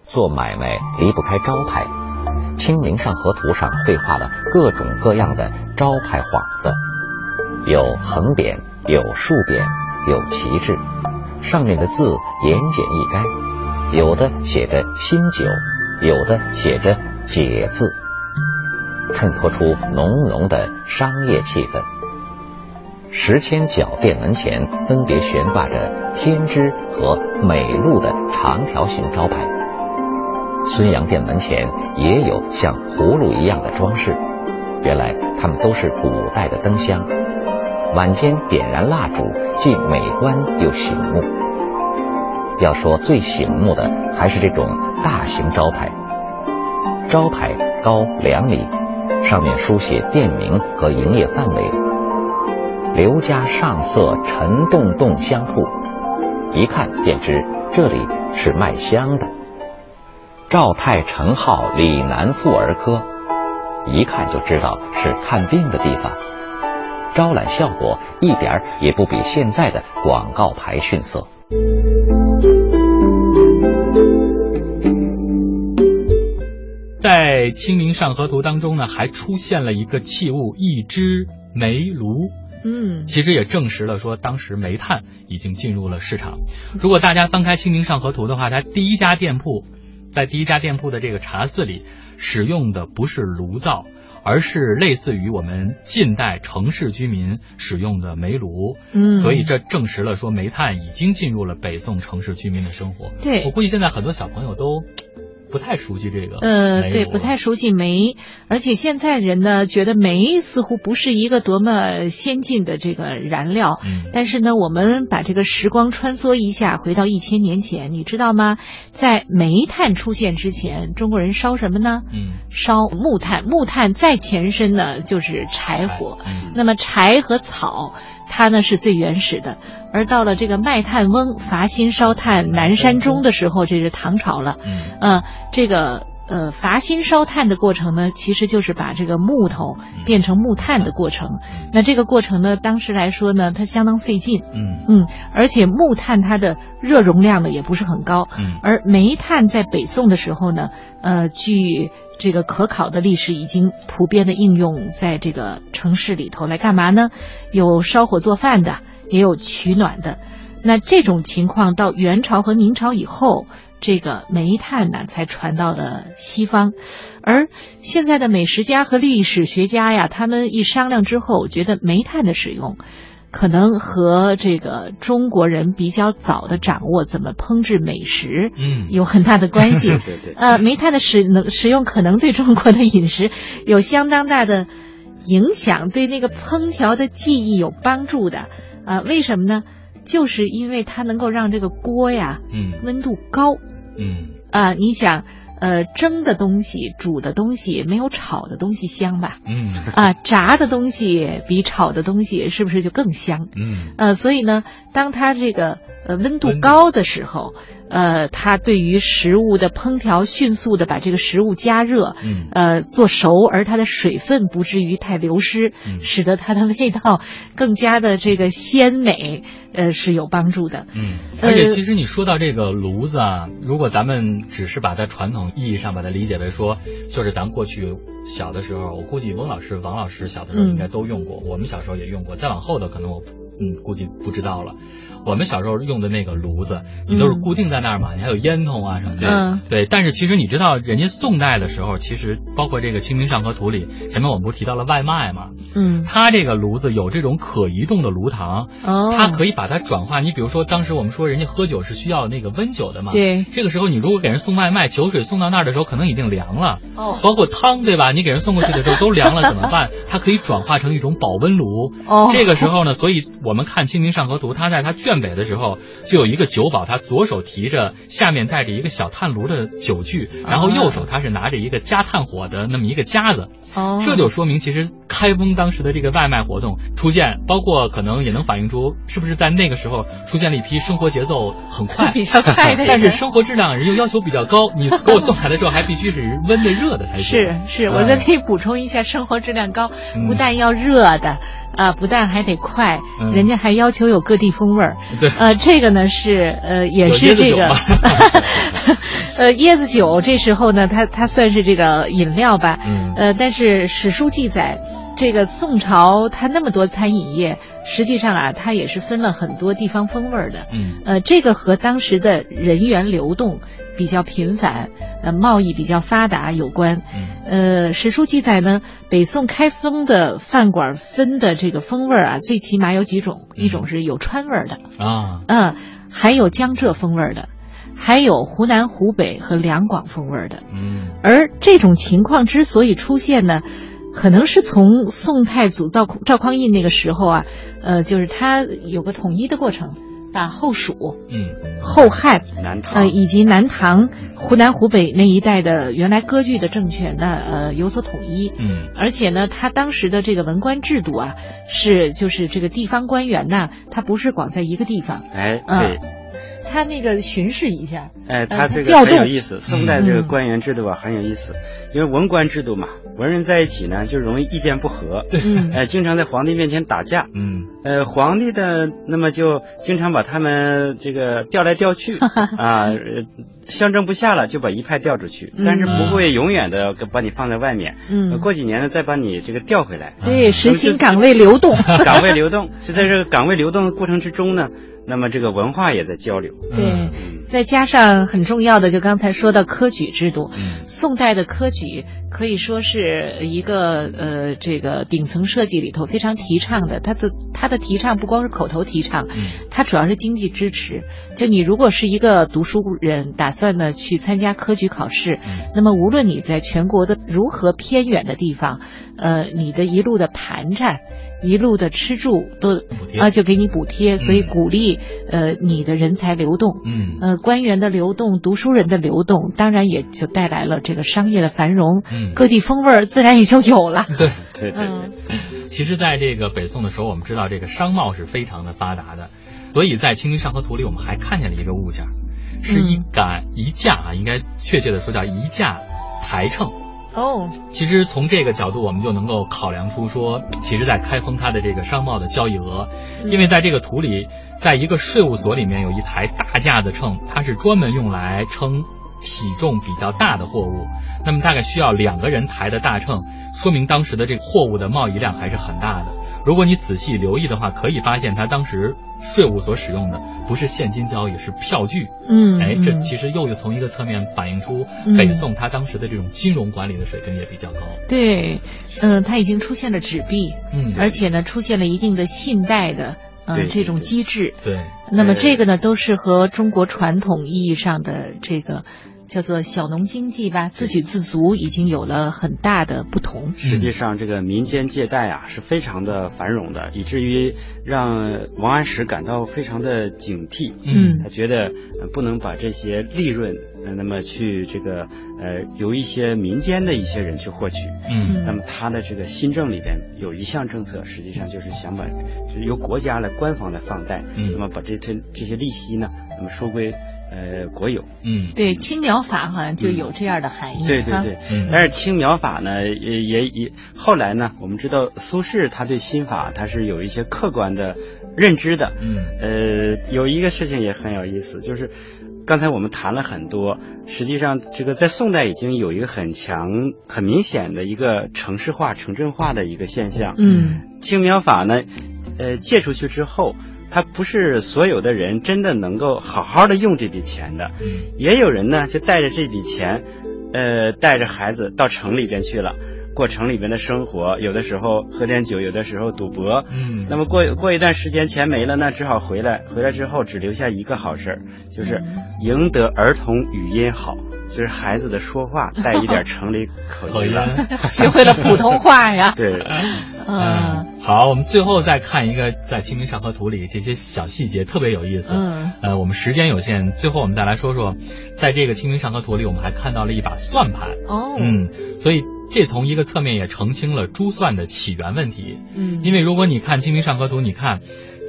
做买卖离不开招牌，《清明上河图》上绘画了各种各样的招牌幌子，有横匾，有竖匾，有旗帜，上面的字言简意赅，有的写着“新酒”，有的写着“解”字，衬托出浓浓的商业气氛。石千角店门前分别悬挂着天之和美露的长条形招牌。孙杨店门前也有像葫芦一样的装饰，原来它们都是古代的灯箱。晚间点燃蜡烛，既美观又醒目。要说最醒目的，还是这种大型招牌。招牌高两米，上面书写店名和营业范围。刘家上色陈洞洞香铺，一看便知这里是卖香的。赵太成号李南妇儿科，一看就知道是看病的地方。招揽效果一点儿也不比现在的广告牌逊色。在《清明上河图》当中呢，还出现了一个器物——一只煤炉。嗯其实也证实了说，当时煤炭已经进入了市场。如果大家翻开《清明上河图》的话，它第一家店铺，在第一家店铺的这个茶肆里，使用的不是炉灶，而是类似于我们近代城市居民使用的煤炉。嗯，所以这证实了说，煤炭已经进入了北宋城市居民的生活。对我估计现在很多小朋友都不太熟悉这个呃，对，不太熟悉煤，而且现在人呢觉得煤似乎不是一个多么先进的这个燃料。嗯但是呢，我们把这个时光穿梭一下，回到一千年前，你知道吗？在煤炭出现之前，中国人烧什么呢？嗯烧木炭。木炭再前身呢，就是柴火。嗯那么柴和草，它呢是最原始的。而到了这个卖炭翁伐薪烧炭南山中的时候，这是唐朝了。嗯呃，这个呃伐薪烧炭的过程呢，其实就是把这个木头变成木炭的过程。那这个过程呢，当时来说呢，它相当费劲。嗯嗯，而且木炭它的热容量呢也不是很高，嗯而煤炭在北宋的时候呢，呃，据这个可考的历史已经普遍的应用在这个城市里头来干嘛呢？有烧火做饭的，也有取暖的。那这种情况到元朝和明朝以后，这个煤炭呢才传到了西方，而现在的美食家和历史学家呀，他们一商量之后，觉得煤炭的使用。可能和这个中国人比较早的掌握怎么烹制美食嗯有很大的关系。[laughs] 对对呃，煤炭的使能使用可能对中国的饮食有相当大的影响，对那个烹调的技艺有帮助的。啊、为什么呢？就是因为它能够让这个锅呀嗯。温度高。嗯。啊、你想，呃，蒸的东西、煮的东西没有炒的东西香吧？嗯。[laughs] 啊、炸的东西比炒的东西是不是就更香？嗯。呃，所以呢，当它这个呃温度温度。高的时候，呃，它对于食物的烹调迅速的把这个食物加热，嗯呃，做熟，而它的水分不至于太流失，嗯使得它的味道更加的这个鲜美，呃，是有帮助的。嗯，呃而且其实你说到这个炉子啊，如果咱们只是把它传统意义上把它理解为说，就是咱过去小的时候，我估计翁老师、王老师小的时候嗯应该都用过，我们小时候也用过，再往后的可能我嗯，估计不知道了。我们小时候用的那个炉子，你都是固定在那儿嘛，你还有烟囱啊什么的。嗯对，但是其实你知道，人家宋代的时候，其实包括这个《清明上河图》里，前面我们不是提到了外卖嘛？嗯它这个炉子有这种可移动的炉膛，哦，它可以把它转化。你比如说，当时我们说人家喝酒是需要那个温酒的嘛，对这个时候你如果给人送外卖，酒水送到那儿的时候可能已经凉了，哦包括汤对吧？你给人送过去的时候都凉了怎么办？[laughs] 它可以转化成一种保温炉。哦这个时候呢，所以我们看《清明上河图》，它在它卷北的时候就有一个酒保，他左手提着，下面带着一个小炭炉的酒具，然后右手他是拿着一个加炭火的那么一个夹子。哦，这就说明，其实开封当时的这个外卖活动出现，包括可能也能反映出是不是在那个时候出现了一批生活节奏很快、比较快的人 [laughs] 但是生活质量人又要求比较高，你给我送来的时候还必须是温的热的才行。是是，我嗯这可以补充一下，生活质量高，嗯不但要热的，啊，不但还得快，嗯人家还要求有各地风味儿。对。呃，这个呢是呃也是这个呃椰子酒 [laughs] 这时候呢，它它算是这个饮料吧，嗯。呃，但是史书记载。这个宋朝它那么多餐饮业，实际上啊，它也是分了很多地方风味儿的。嗯呃，这个和当时的人员流动比较频繁，呃，贸易比较发达有关。嗯呃，史书记载呢，北宋开封的饭馆分的这个风味儿啊，最起码有几种，一种是有川味儿的，啊，嗯，还有江浙风味儿的，还有湖南、湖北和两广风味儿的。嗯而这种情况之所以出现呢，可能是从宋太祖赵赵匡胤那个时候啊，呃，就是他有个统一的过程，把后蜀、嗯。后汉南唐。呃，以及南唐、湖南、湖北那一带的原来割据的政权呢，呃，有所统一。嗯。而且呢，他当时的这个文官制度啊，是就是这个地方官员呢，他不是光在一个地方，哎，嗯。对，他那个巡视一下，哎，呃他这个很有意思。宋代这个嗯。官员制度啊很有意思，因为文官制度嘛，文人在一起呢就容易意见不合，嗯。哎，经常在皇帝面前打架。嗯。呃，皇帝的那么就经常把他们这个调来调去。[laughs] 啊，呃相争不下了就把一派调出去，但是不会永远的把你放在外面，嗯。呃过几年呢再把你这个调回来，对，实行岗位流动。[laughs] 岗位流动。就在这个岗位流动的过程之中呢，那么这个文化也在交流。对嗯，再加上很重要的，就刚才说到科举制度，嗯宋代的科举可以说是一个呃这个顶层设计里头非常提倡的。它的它的提倡不光是口头提倡，嗯它主要是经济支持。就你如果是一个读书人，打算呢去参加科举考试，嗯那么无论你在全国的如何偏远的地方，呃，你的一路的盘缠。一路的吃住都啊，就给你补贴，所以嗯鼓励呃你的人才流动。嗯呃，官员的流动，读书人的流动，当然也就带来了这个商业的繁荣，嗯各地风味儿自然也就有了。[laughs] [laughs] 对。对对对。嗯其实，在这个北宋的时候，我们知道这个商贸是非常的发达的，所以在《清明上河图》里，我们还看见了一个物件儿，是一嗯杆一架啊，应该确切的说叫一架台秤。哦，其实从这个角度，我们就能够考量出说，其实，在开封它的这个商贸的交易额，因为在这个图里，在一个税务所里面有一台大架子秤，它是专门用来称体重比较大的货物。那么大概需要两个人抬的大秤，说明当时的这个货物的贸易量还是很大的。如果你仔细留意的话，可以发现他当时税务所使用的不是现金交易，是票据。嗯，哎，这嗯其实又从一个侧面反映出嗯北宋他当时的这种金融管理的水平也比较高。对，嗯、他已经出现了纸币，嗯而且呢，出现了一定的信贷的，呃，这种机制。对，那么这个呢，都是和中国传统意义上的这个叫做小农经济吧，自给自足，已经有了很大的不同。实际上，这个民间借贷啊是非常的繁荣的，以至于让王安石感到非常的警惕。嗯他觉得呃不能把这些利润，呃，那么去这个呃由一些民间的一些人去获取。嗯那么他的这个新政里边有一项政策，实际上就是想把，就是由国家来官方来放贷，嗯那么把这这这些利息呢，那么收归呃国有。嗯对，青苗法好像就有这样的含义。哈对对对，嗯但是青苗法呢，也也也后来呢，我们知道苏轼他对新法他是有一些客观的认知的。嗯呃，有一个事情也很有意思，就是刚才我们谈了很多，实际上这个在宋代已经有一个很强、很明显的一个城市化、城镇化的一个现象。嗯青苗法呢，呃借出去之后，他不是所有的人真的能够好好的用这笔钱的，嗯也有人呢就带着这笔钱，呃带着孩子到城里边去了。过城里边的生活，有的时候喝点酒，有的时候赌博。嗯那么过过一段时间钱没了，那只好回来。回来之后只留下一个好事儿，就是赢得儿童语音好，就是孩子的说话 [laughs] 带一点城里口口音音了。[laughs] 学会了普通话呀。对，嗯好，我们最后再看一个在《清明上河图》里这些小细节特别有意思。嗯呃，我们时间有限，最后我们再来说说，在这个《清明上河图》里，我们还看到了一把算盘。哦嗯，所以这从一个侧面也澄清了珠算的起源问题。嗯，因为如果你看《清明上河图》，你看，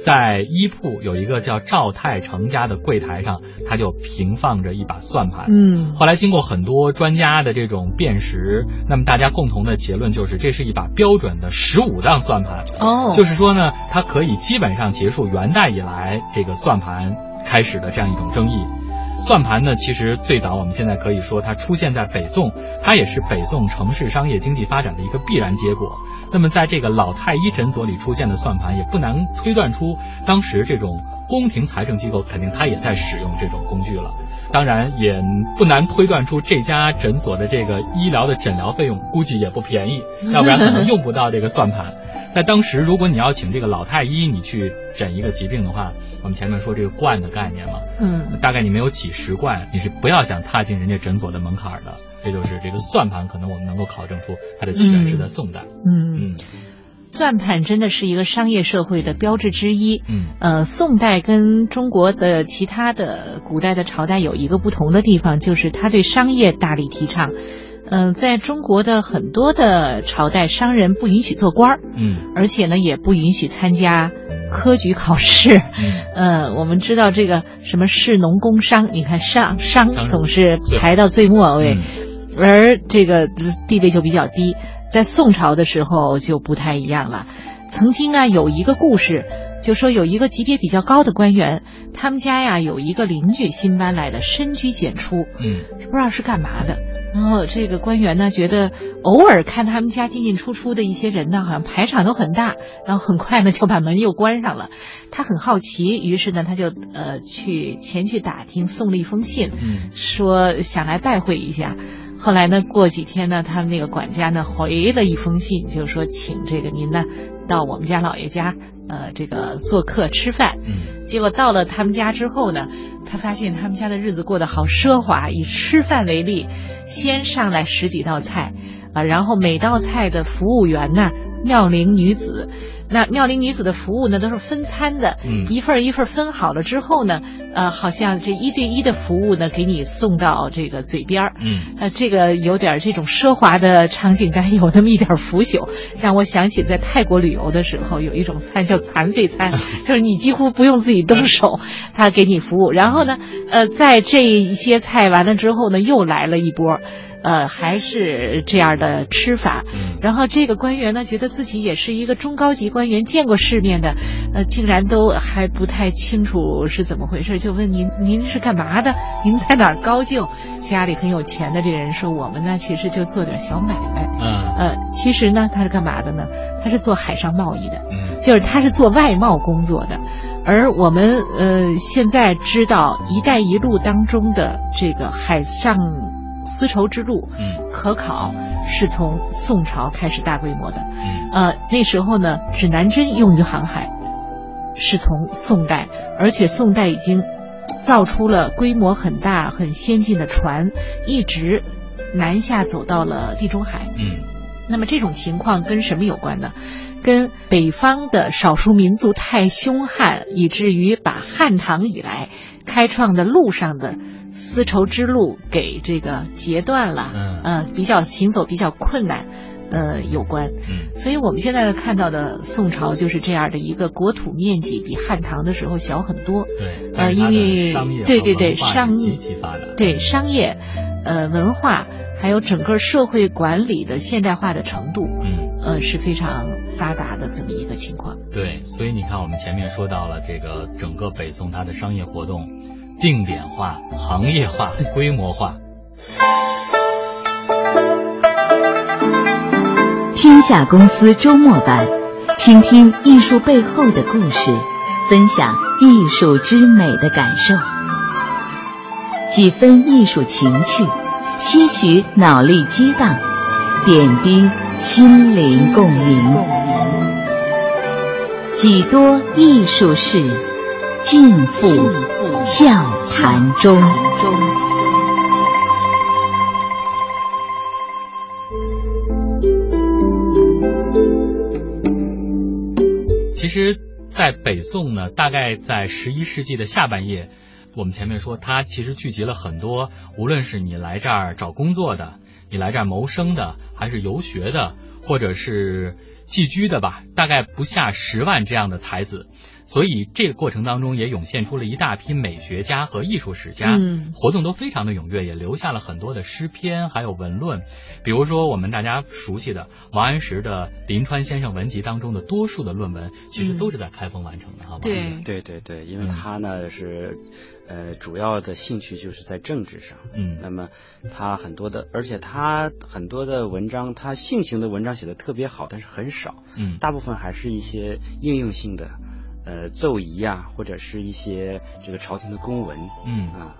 在衣铺有一个叫赵太成家的柜台上，他就平放着一把算盘。嗯后来经过很多专家的这种辨识，那么大家共同的结论就是，这是一把标准的十五档算盘。哦，就是说呢，它可以基本上结束元代以来这个算盘开始的这样一种争议。算盘呢，其实最早我们现在可以说它出现在北宋，它也是北宋城市商业经济发展的一个必然结果。那么在这个老太医诊所里出现的算盘，也不难推断出当时这种宫廷财政机构肯定它也在使用这种工具了。当然，也不难推断出这家诊所的这个医疗的诊疗费用估计也不便宜，[laughs] 要不然可能用不到这个算盘。在当时，如果你要请这个老太医，你去诊一个疾病的话，我们前面说这个罐的概念嘛，嗯大概你没有几十罐，你是不要想踏进人家诊所的门槛的。这就是这个算盘，可能我们能够考证出它的起源是在宋代。嗯，嗯算盘真的是一个商业社会的标志之一。嗯呃，宋代跟中国的其他的古代的朝代有一个不同的地方，就是他对商业大力提倡。嗯、在中国的很多的朝代，商人不允许做官儿，嗯而且呢，也不允许参加科举考试。嗯呃，我们知道这个什么士农工商，你看商商商总是排到最末位，嗯而这个地位就比较低。在宋朝的时候就不太一样了。曾经啊，有一个故事，就说有一个级别比较高的官员，他们家呀有一个邻居新搬来的，深居简出，嗯就不知道是干嘛的。然后这个官员呢，觉得偶尔看他们家进进出出的一些人呢，好像排场都很大，然后很快呢就把门又关上了。他很好奇，于是呢他就呃去前去打听，送了一封信，嗯说想来拜会一下。后来呢，过几天呢，他们那个管家呢回了一封信，就说请这个您呢到我们家老爷家呃这个做客吃饭。嗯结果到了他们家之后呢，他发现他们家的日子过得好奢华，以吃饭为例，先上来十几道菜，啊，然后每道菜的服务员呢，妙龄女子，那妙龄女子的服务呢都是分餐的，嗯一份一份分好了之后呢，呃，好像这一对一的服务呢，给你送到这个嘴边儿。嗯呃，这个有点儿这种奢华的场景，[laughs] 但是有那么一点儿腐朽，让我想起在泰国旅游的时候，有一种餐叫残废餐，[laughs] 就是你几乎不用自己动手，他给你服务。然后呢，呃，在这一些菜完了之后呢，又来了一波。呃，还是这样的吃法，嗯。然后这个官员呢，觉得自己也是一个中高级官员，见过世面的，呃，竟然都还不太清楚是怎么回事，就问您您是干嘛的？您在哪儿高就？家里很有钱的这个人说，我们呢其实就做点小买卖，嗯。呃，其实呢他是干嘛的呢？他是做海上贸易的，嗯。就是他是做外贸工作的，而我们呃现在知道“一带一路”当中的这个海上丝绸之路，嗯可考是从宋朝开始大规模的。嗯呃，那时候呢，指南针用于航海，是从宋代，而且宋代已经造出了规模很大、很先进的船，一直南下走到了地中海。嗯那么这种情况跟什么有关呢？跟北方的少数民族太凶悍，以至于把汉唐以来开创的路上的丝绸之路给这个截断了，嗯呃，比较行走比较困难，呃，有关。嗯所以我们现在看到的宋朝就是这样的一个国土面积比汉唐的时候小很多，对，呃因为商业对对对商极其发达，对商业、呃文化，还有整个社会管理的现代化的程度，嗯。呃是非常发达的这么一个情况。对，所以你看，我们前面说到了这个整个北宋它的商业活动定点化、行业化、规模化。天下公司周末版，倾听艺术背后的故事，分享艺术之美的感受，几分艺术情趣，些许脑力激荡，点滴心灵共鸣，几多艺术事，尽付笑谈中。其实，在北宋呢，大概在十一世纪的下半叶，我们前面说它其实聚集了很多，无论是你来这儿找工作的，你来这儿谋生的，还是游学的，或者是寄居的吧，大概不下十万这样的才子。所以这个过程当中也涌现出了一大批美学家和艺术史家，嗯。活动都非常的踊跃，也留下了很多的诗篇还有文论。比如说我们大家熟悉的王安石的《临川先生文集》当中的多数的论文，其实都是在开封完成的，哈、对。对对对，因为嗯。他呢是，呃，主要的兴趣就是在政治上。嗯。那么他很多的，而且他很多的文章，他性情的文章写的特别好，但是很少，嗯。大部分还是一些应用性的，呃，奏仪啊、或者是一些这个朝廷的公文嗯。啊。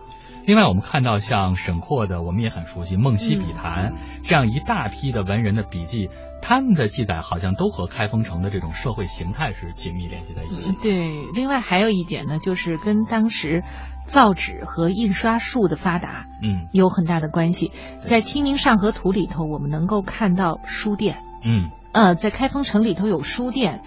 另外，我们看到像沈括的，我们也很熟悉《梦溪笔谈》这样一大批的文人的笔记，他们的记载好像都和开封城的这种社会形态是紧密联系在一起嗯。对，另外还有一点呢，就是跟当时造纸和印刷术的发达嗯有很大的关系。在《清明上河图》里头，我们能够看到书店，嗯呃，在开封城里头有书店，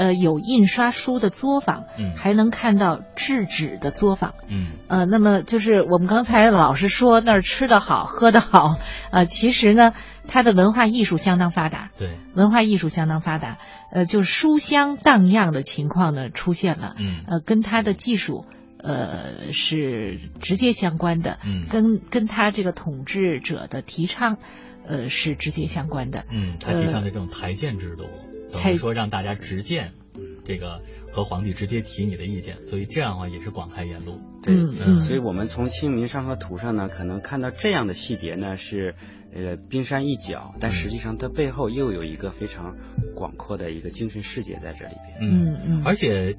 呃，有印刷书的作坊，嗯还能看到制纸的作坊。嗯呃，那么就是我们刚才老是说那儿吃的好，喝的好，[laughs] 呃，其实呢，它的文化艺术相当发达，对，文化艺术相当发达，呃，就是书香荡漾的情况呢出现了，嗯呃，跟它的技术。呃，是直接相关的，嗯跟跟他这个统治者的提倡，呃，是直接相关的。嗯，他提倡的这种台谏制度，等于说让大家直谏，这个和皇帝直接提你的意见，所以这样的话也是广开言路。对，嗯嗯所以我们从《清明上河图》上呢，可能看到这样的细节呢，是呃冰山一角，但实际上它背后又有一个非常广阔的一个精神世界在这里边。嗯嗯，而且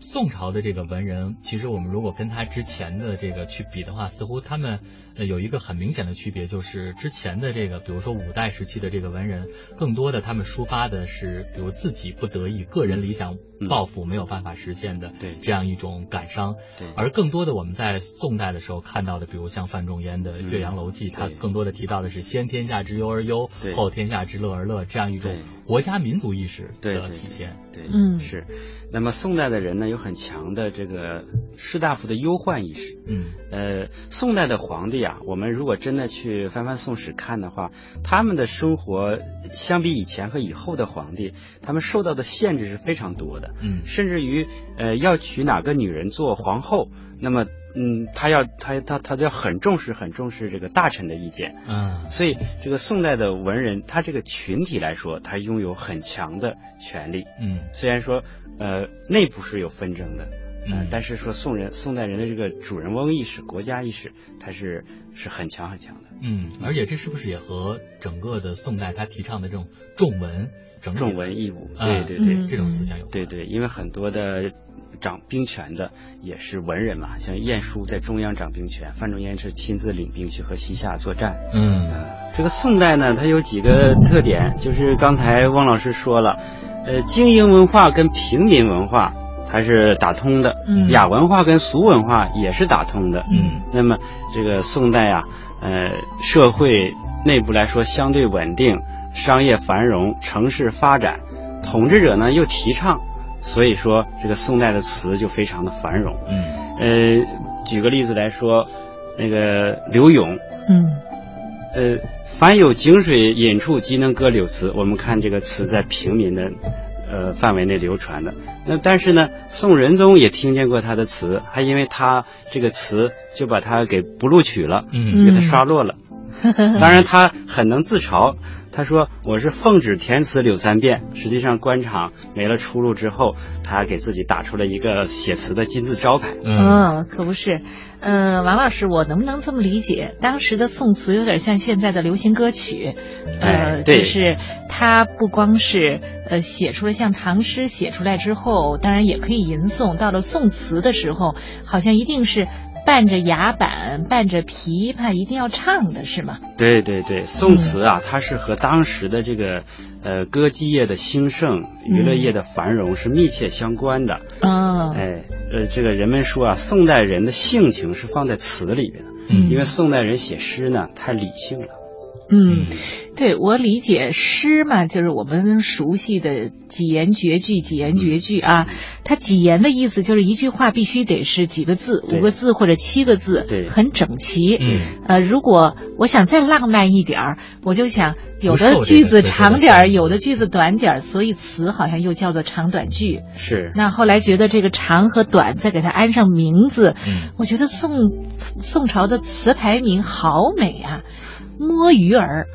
宋朝的这个文人，其实我们如果跟他之前的这个去比的话，似乎他们呃有一个很明显的区别，就是之前的这个，比如说五代时期的这个文人，更多的他们抒发的是，比如自己不得已、个人理想嗯抱负没有办法实现的对这样一种感伤。对而更多的我们在宋代的时候看到的，比如像范仲淹的《嗯岳阳楼记》，他对更多的提到的是先天下之忧而忧，后天下之乐而乐这样一种国家民族意识的体现。对，嗯是。那么宋代的人呢，有很强的这个士大夫的忧患意识。嗯呃，宋代的皇帝啊，我们如果真的去翻翻宋史看的话，他们的生活相比以前和以后的皇帝，他们受到的限制是非常多的。嗯甚至于呃要娶哪个女人做皇后，那么嗯，他要他他他就要很重视很重视这个大臣的意见。嗯所以这个宋代的文人，他这个群体来说，他拥有很强的权利。嗯虽然说呃内部是有纷争的，呃嗯，但是说宋人宋代人的这个主人翁意识、国家意识，它是是很强很强的。嗯，而且这是不是也和整个的宋代他提倡的这种重文整重文抑武，啊对对对，嗯这种思想有关对对，因为很多的掌兵权的也是文人嘛，像晏殊在中央掌兵权，范仲淹是亲自领兵去和西夏作战。嗯这个宋代呢，它有几个特点，就是刚才汪老师说了，呃，精英文化跟平民文化它是打通的，嗯雅文化跟俗文化也是打通的。嗯那么这个宋代啊，呃，社会内部来说相对稳定，商业繁荣，城市发展，统治者呢又提倡，所以说这个宋代的词就非常的繁荣。嗯呃，举个例子来说，那个柳永，嗯呃，凡有井水饮处，即能歌柳词。我们看这个词在平民的呃范围内流传的。那但是呢，宋仁宗也听见过他的词，还因为他这个词就把他给不录取了，嗯给他刷落了。[laughs] 当然，他很能自嘲。他说：“我是奉旨填词柳三变。”实际上，官场没了出路之后，他给自己打出了一个写词的金字招牌。嗯，可不是。嗯，王老师，我能不能这么理解？当时的宋词有点像现在的流行歌曲，呃，就是他不光是呃写出了像唐诗写出来之后，当然也可以吟诵。到了宋词的时候，好像一定是。伴着牙板，伴着琵琶，一定要唱的是吗？对对对，宋词啊，它是和当时的这个呃歌妓业的兴盛、娱乐业的繁荣是密切相关的。哦，哎，呃，这个人们说啊，宋代人的性情是放在词里边的，嗯，因为宋代人写诗呢太理性了。嗯，对我理解诗嘛，就是我们熟悉的几言绝句，几言绝句啊。它几言的意思就是一句话必须得是几个字，五个字或者七个字，对，很整齐。嗯，呃，如果我想再浪漫一点儿，我就想有的句子长点儿，有的句子短点儿，所以词好像又叫做长短句。是。那后来觉得这个长和短再给它安上名字，嗯，我觉得宋宋朝的词牌名好美啊。摸鱼儿，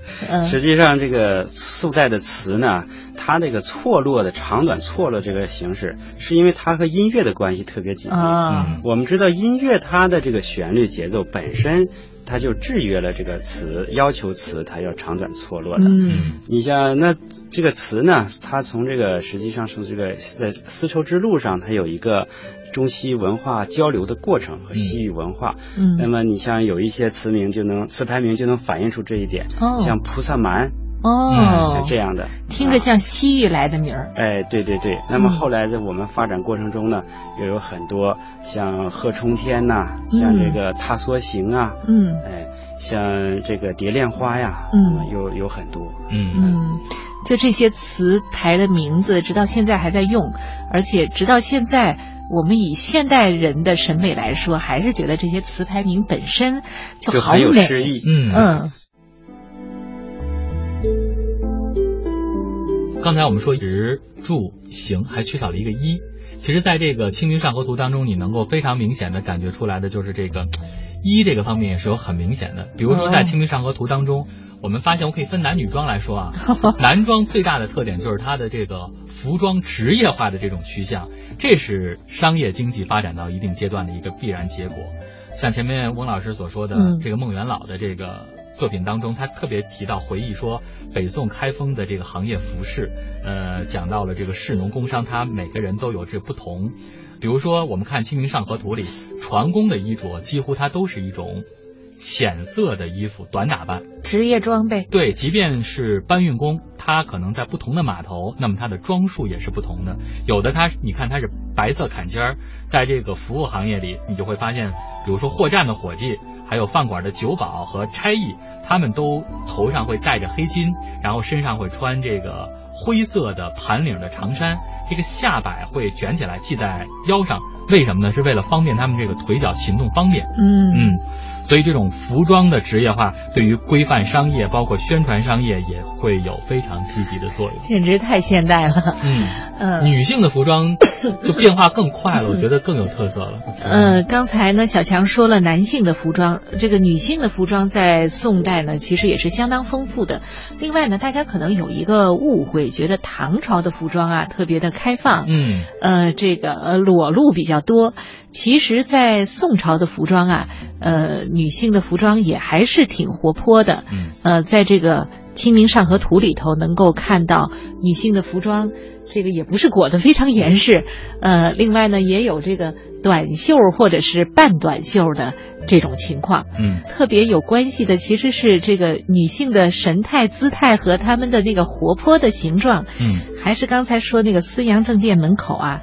实际上这个宋代的词呢，它这个错落的长短错落这个形式，是因为它和音乐的关系特别紧密。啊，我们知道音乐它的这个旋律节奏本身，它就制约了这个词，要求词它要长短错落的。嗯，你像那这个词呢，它从这个实际上是这个在丝绸之路上，它有一个。中西文化交流的过程和西域文化，嗯，那么你像有一些词名就能词牌名就能反映出这一点，哦，像菩萨蛮，哦，是这样的，听着像西域来的名儿，哎，对对对，那么后来在我们发展过程中呢，又有很多像贺冲天呐，像这个踏梭行啊，嗯，哎，像这个蝶恋花呀，嗯，有有很多，嗯。嗯，就这些词牌的名字，直到现在还在用，而且直到现在。我们以现代人的审美来说，还是觉得这些词牌名本身就好美，嗯嗯。刚才我们说直、住、行，还缺少了一个一。其实，在这个《清明上河图》当中，你能够非常明显的感觉出来的就是这个一这个方面也是有很明显的。比如说，在《清明上河图》当中，我们发现我可以分男女装来说啊，[laughs] 男装最大的特点就是它的这个。服装职业化的这种趋向，这是商业经济发展到一定阶段的一个必然结果。像前面翁老师所说的这个孟元老的这个作品当中，他特别提到回忆说，北宋开封的这个行业服饰，呃，讲到了这个士农工商，他每个人都有这不同。比如说，我们看《清明上河图》里，船工的衣着几乎它都是一种。浅色的衣服，短打扮，职业装备。对，即便是搬运工，他可能在不同的码头，那么他的装束也是不同的。有的他，你看他是白色坎肩儿，在这个服务行业里，你就会发现，比如说货站的伙计，还有饭馆的酒保和差役，他们都头上会戴着黑巾，然后身上会穿这个灰色的盘领的长衫，这个下摆会卷起来系在腰上，为什么呢？是为了方便他们这个腿脚行动方便。嗯嗯。所以，这种服装的职业化对于规范商业，包括宣传商业，也会有非常积极的作用。简直太现代了。嗯呃，女性的服装 [coughs] 就变化更快了，我觉得更有特色了。嗯，刚才呢，小强说了男性的服装，这个女性的服装在宋代呢，其实也是相当丰富的。另外呢，大家可能有一个误会，觉得唐朝的服装啊特别的开放，嗯，呃，这个呃裸露比较多。其实，在宋朝的服装啊，呃，女性的服装也还是挺活泼的。嗯，呃，在这个《清明上河图》里头，能够看到女性的服装，这个也不是裹得非常严实。呃，另外呢，也有这个短袖或者是半短袖的这种情况。嗯，特别有关系的其实是这个女性的神态、姿态和她们的那个活泼的形状。嗯，还是刚才说那个思阳正殿门口啊。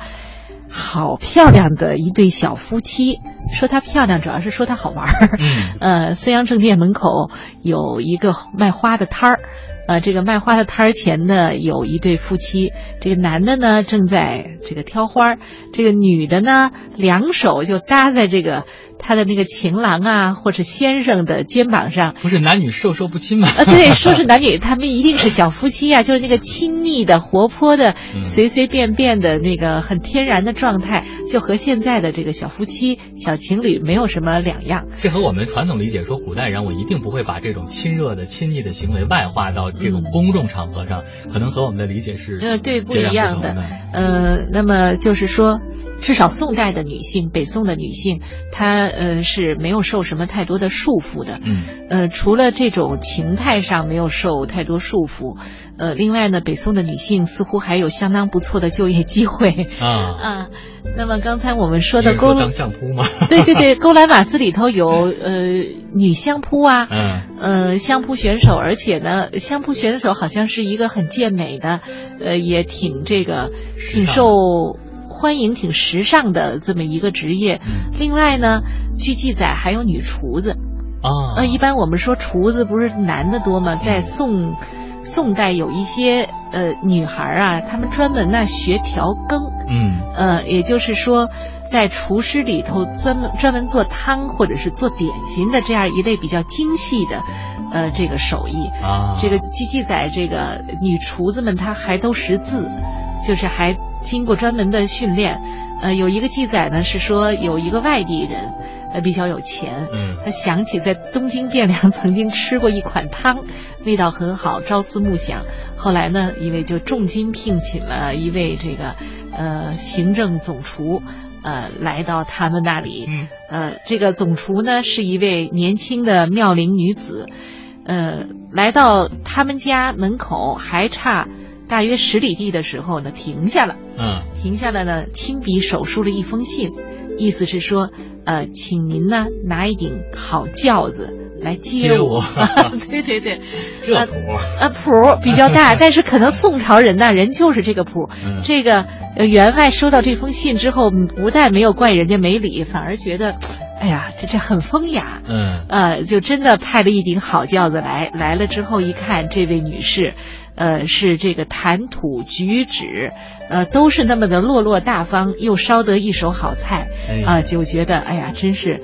好漂亮的一对小夫妻，说她漂亮，主要是说她好玩儿。嗯，[laughs] 呃，孙阳正店门口有一个卖花的摊儿，呃，这个卖花的摊儿前呢有一对夫妻，这个男的呢正在这个挑花，这个女的呢两手就搭在这个他的那个情郎啊，或者先生的肩膀上。不是男女授受不亲吗？啊，对，说是男女，他们一定是小夫妻啊，[laughs] 就是那个亲昵的、活泼的、随随便便的那个很天然的状态，就和现在的这个小夫妻、小情侣没有什么两样。这和我们传统理解说，古代人我一定不会把这种亲热的、亲昵的行为外化到这种公众场合上，可能和我们的理解是呃对不一样的。呃，那么就是说，至少宋代的女性，北宋的女性，她呃是没有受什么太多的束缚的。嗯。呃，除了这种情态上没有受太多束缚，呃，另外呢，北宋的女性似乎还有相当不错的就业机会。啊啊。那么刚才我们说的勾当相扑吗？[laughs] 对对对，[laughs] 勾栏瓦寺里头有呃女相扑啊，嗯，呃相扑选手，而且呢，相扑选手好像是一个很健美的，呃，也挺这个挺受欢迎、挺时尚的这么一个职业。另外呢，据记载还有女厨子啊，呃，一般我们说厨子不是男的多吗？在宋。宋代有一些呃女孩啊，她们专门呢学调羹，嗯，呃，也就是说，在厨师里头专门专门做汤或者是做点心的这样一类比较精细的，呃，这个手艺啊。这个据记载，这个女厨子们她还都识字，就是还经过专门的训练。呃，有一个记载呢是说有一个外地人。呃，比较有钱，嗯，他想起在东京汴梁曾经吃过一款汤，味道很好，朝思暮想。后来呢，一位就重金聘请了一位这个呃行政总厨，呃，来到他们那里，嗯，呃，这个总厨呢是一位年轻的妙龄女子，呃，来到他们家门口还差大约十里地的时候呢，停下了，嗯，停下了呢，亲笔手书了一封信。意思是说，呃，请您呢拿一顶好轿子来接我。[laughs] 对对对，[laughs] 这谱啊谱比较大，[laughs] 但是可能宋朝人呢，人就是这个谱。这个员外收到这封信之后，不但没有怪人家没礼，反而觉得，哎呀，这这很风雅。嗯，呃，就真的派了一顶好轿子来。来了之后一看，这位女士。呃，是这个谈吐举止，呃，都是那么的落落大方，又烧得一手好菜，啊，就觉得哎呀，真是，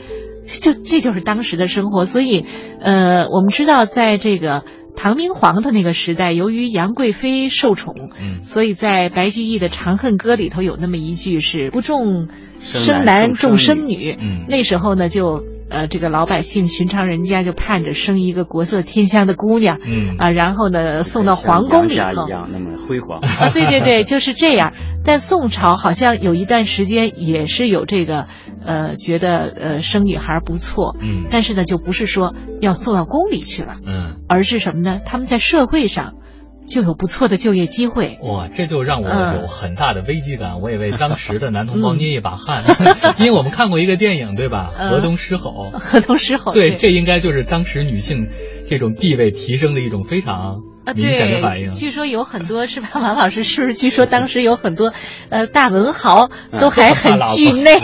就这就是当时的生活。所以，呃，我们知道，在这个唐明皇的那个时代，由于杨贵妃受宠，嗯，所以在白居易的《长恨歌》里头有那么一句是“不重生男重生女”，嗯，那时候呢就。呃，这个老百姓寻常人家就盼着生一个国色天香的姑娘，嗯啊，然后呢送到皇宫里头，一样那么辉煌啊，对对对，[laughs] 就是这样。但宋朝好像有一段时间也是有这个，呃，觉得呃生女孩不错，嗯，但是呢就不是说要送到宫里去了，嗯，而是什么呢？他们在社会上。就有不错的就业机会哇，这就让我有很大的危机感。我也为当时的男同胞捏一把汗，[laughs] 因为我们看过一个电影，对吧？河东狮吼，[laughs] 河东狮吼，对，这应该就是当时女性这种地位提升的一种非常明显的反应。据说有很多是吧？王老师是不是？据说当时有很多 [laughs] 呃大文豪都还很惧内，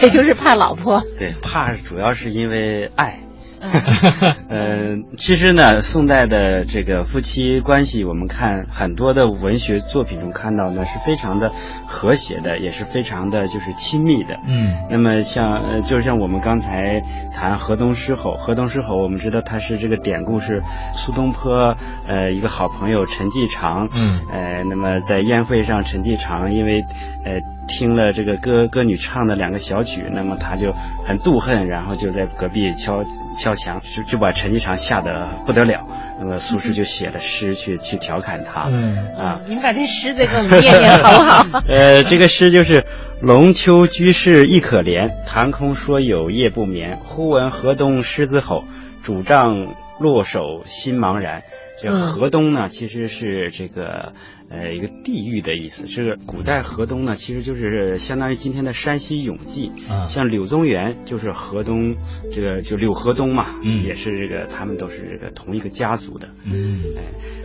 也就是怕老婆。对，怕主要是因为爱。[laughs] 呃，其实呢，宋代的这个夫妻关系，我们看很多的文学作品中看到呢，是非常的和谐的，也是非常的就是亲密的。嗯，那么像呃，就是像我们刚才谈河东狮吼，河东狮吼，我们知道它是这个典故是苏东坡呃一个好朋友陈继常，嗯，呃，那么在宴会上，陈继常因为呃。听了这个歌歌女唱的两个小曲，那么他就很妒恨，然后就在隔壁敲敲墙，就就把陈继常吓得不得了。那么苏轼就写了诗去去调侃他。嗯啊，您把这诗再给我们念念好不好？[laughs] 呃，这个诗就是“龙丘居士亦可怜，谈空说有夜不眠。忽闻河东狮子吼，拄杖落手心茫然。”这河东呢，其实是这个呃一个地域的意思。这个古代河东呢，其实就是相当于今天的山西永济。啊，像柳宗元就是河东，这个就柳河东嘛，嗯，也是这个他们都是这个同一个家族的。嗯，哎，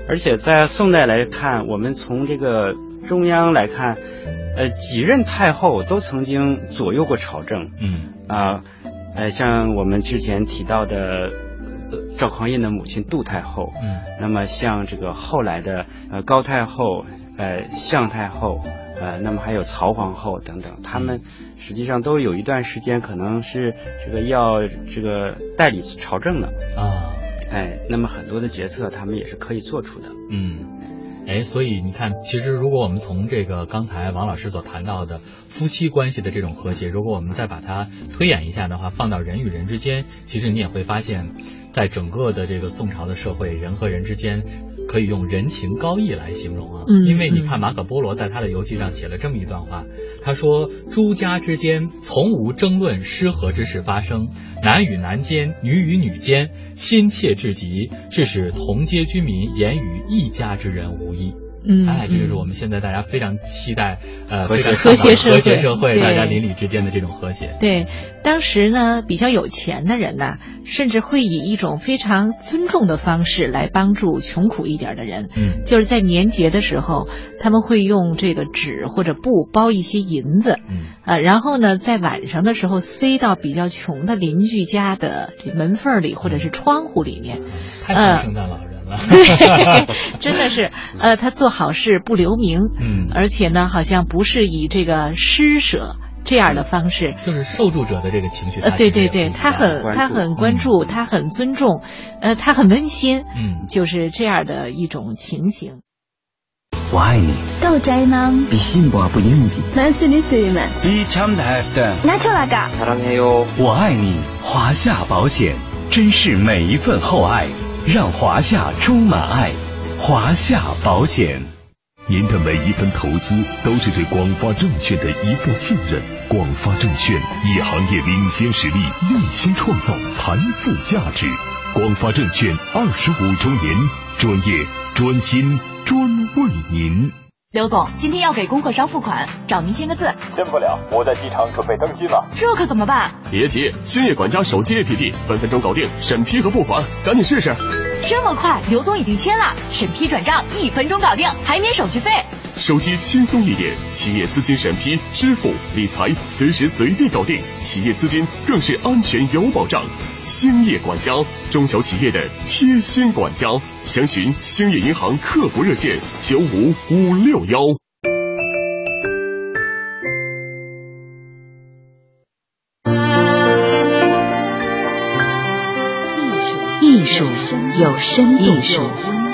而且在宋代来看，我们从这个中央来看，呃，几任太后都曾经左右过朝政。嗯啊，呃，像我们之前提到的。赵匡胤的母亲杜太后，嗯，那么像这个后来的呃高太后、呃向太后、呃，那么还有曹皇后等等，他们实际上都有一段时间可能是这个要这个代理朝政的。啊，哎，那么很多的决策他们也是可以做出的。嗯，哎，所以你看，其实如果我们从这个刚才王老师所谈到的夫妻关系的这种和谐，如果我们再把它推演一下的话，放到人与人之间，其实你也会发现，在整个的这个宋朝的社会，人和人之间。可以用人情高义来形容啊，因为你看马可波罗在他的游记上写了这么一段话，他说诸家之间从无争论失和之事发生，男与男间，女与女间，亲切至极，致使同街居民言语一家之人无异。嗯，哎，这就是我们现在大家非常期待，呃，和谐和谐社会，和谐社会，大家邻里之间的这种和谐。对，当时呢，比较有钱的人呢，甚至会以一种非常尊重的方式来帮助穷苦一点的人。嗯，就是在年节的时候，他们会用这个纸或者布包一些银子，嗯，呃，然后呢，在晚上的时候塞到比较穷的邻居家的这门缝里或者是窗户里面。太像圣诞老人。对，[laughs] [laughs] 真的是，呃，他做好事不留名，嗯，而且呢，好像不是以这个施舍这样的方式，就是受助者的这个情绪，呃，对对对，他很他很关注，他很尊重，呃，他很温馨，嗯，就是这样的一种情形。我爱你，豆摘吗？比信不不硬币，만스리스위만比참다 할 때， 나초라가， 사랑해 요。 我爱你，华夏保险，珍视每一份厚爱。 让华夏充满爱，华夏保险。您的每一份投资都是对广发证券的一份信任。广发证券以行业领先实力，用心创造财富价值。广发证券二十五周年，专业、专心、专为您。刘总，今天要给供货商付款，找您签个字。签不了，我在机场准备登机了。这可怎么办？别急，兴业管家手机 APP 分分钟搞定审批和付款，赶紧试试。这么快，刘总已经签了，审批转账一分钟搞定，还免手续费。手机轻松一点，企业资金审批、支付、理财随时随地搞定，企业资金更是安全有保障。兴业管家，中小企业的贴心管家，详询兴业银行客服热线九五五六幺。术有深度，艺术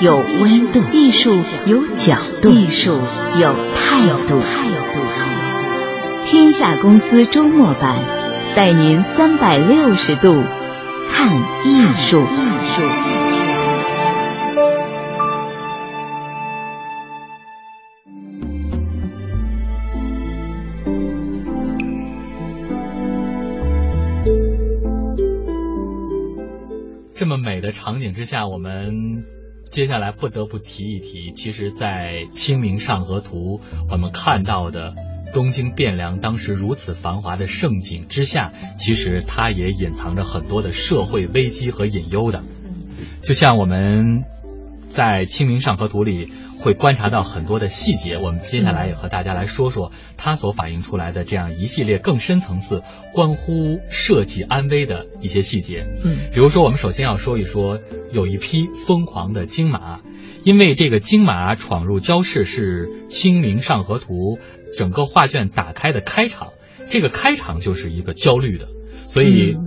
有温度，艺术有角度，艺术有态度。天下公司周末版带您三百六十度看艺术。艺术。这么美的场景之下，我们接下来不得不提一提，其实，在《清明上河图》我们看到的东京汴梁当时如此繁华的盛景之下，其实它也隐藏着很多的社会危机和隐忧的。就像我们在《清明上河图》里会观察到很多的细节，我们接下来也和大家来说说它所反映出来的这样一系列更深层次关乎设计安危的一些细节。嗯，比如说，我们首先要说一说有一匹疯狂的金马，因为这个金马闯入郊市是《清明上河图》整个画卷打开的开场，这个开场就是一个焦虑的，所以。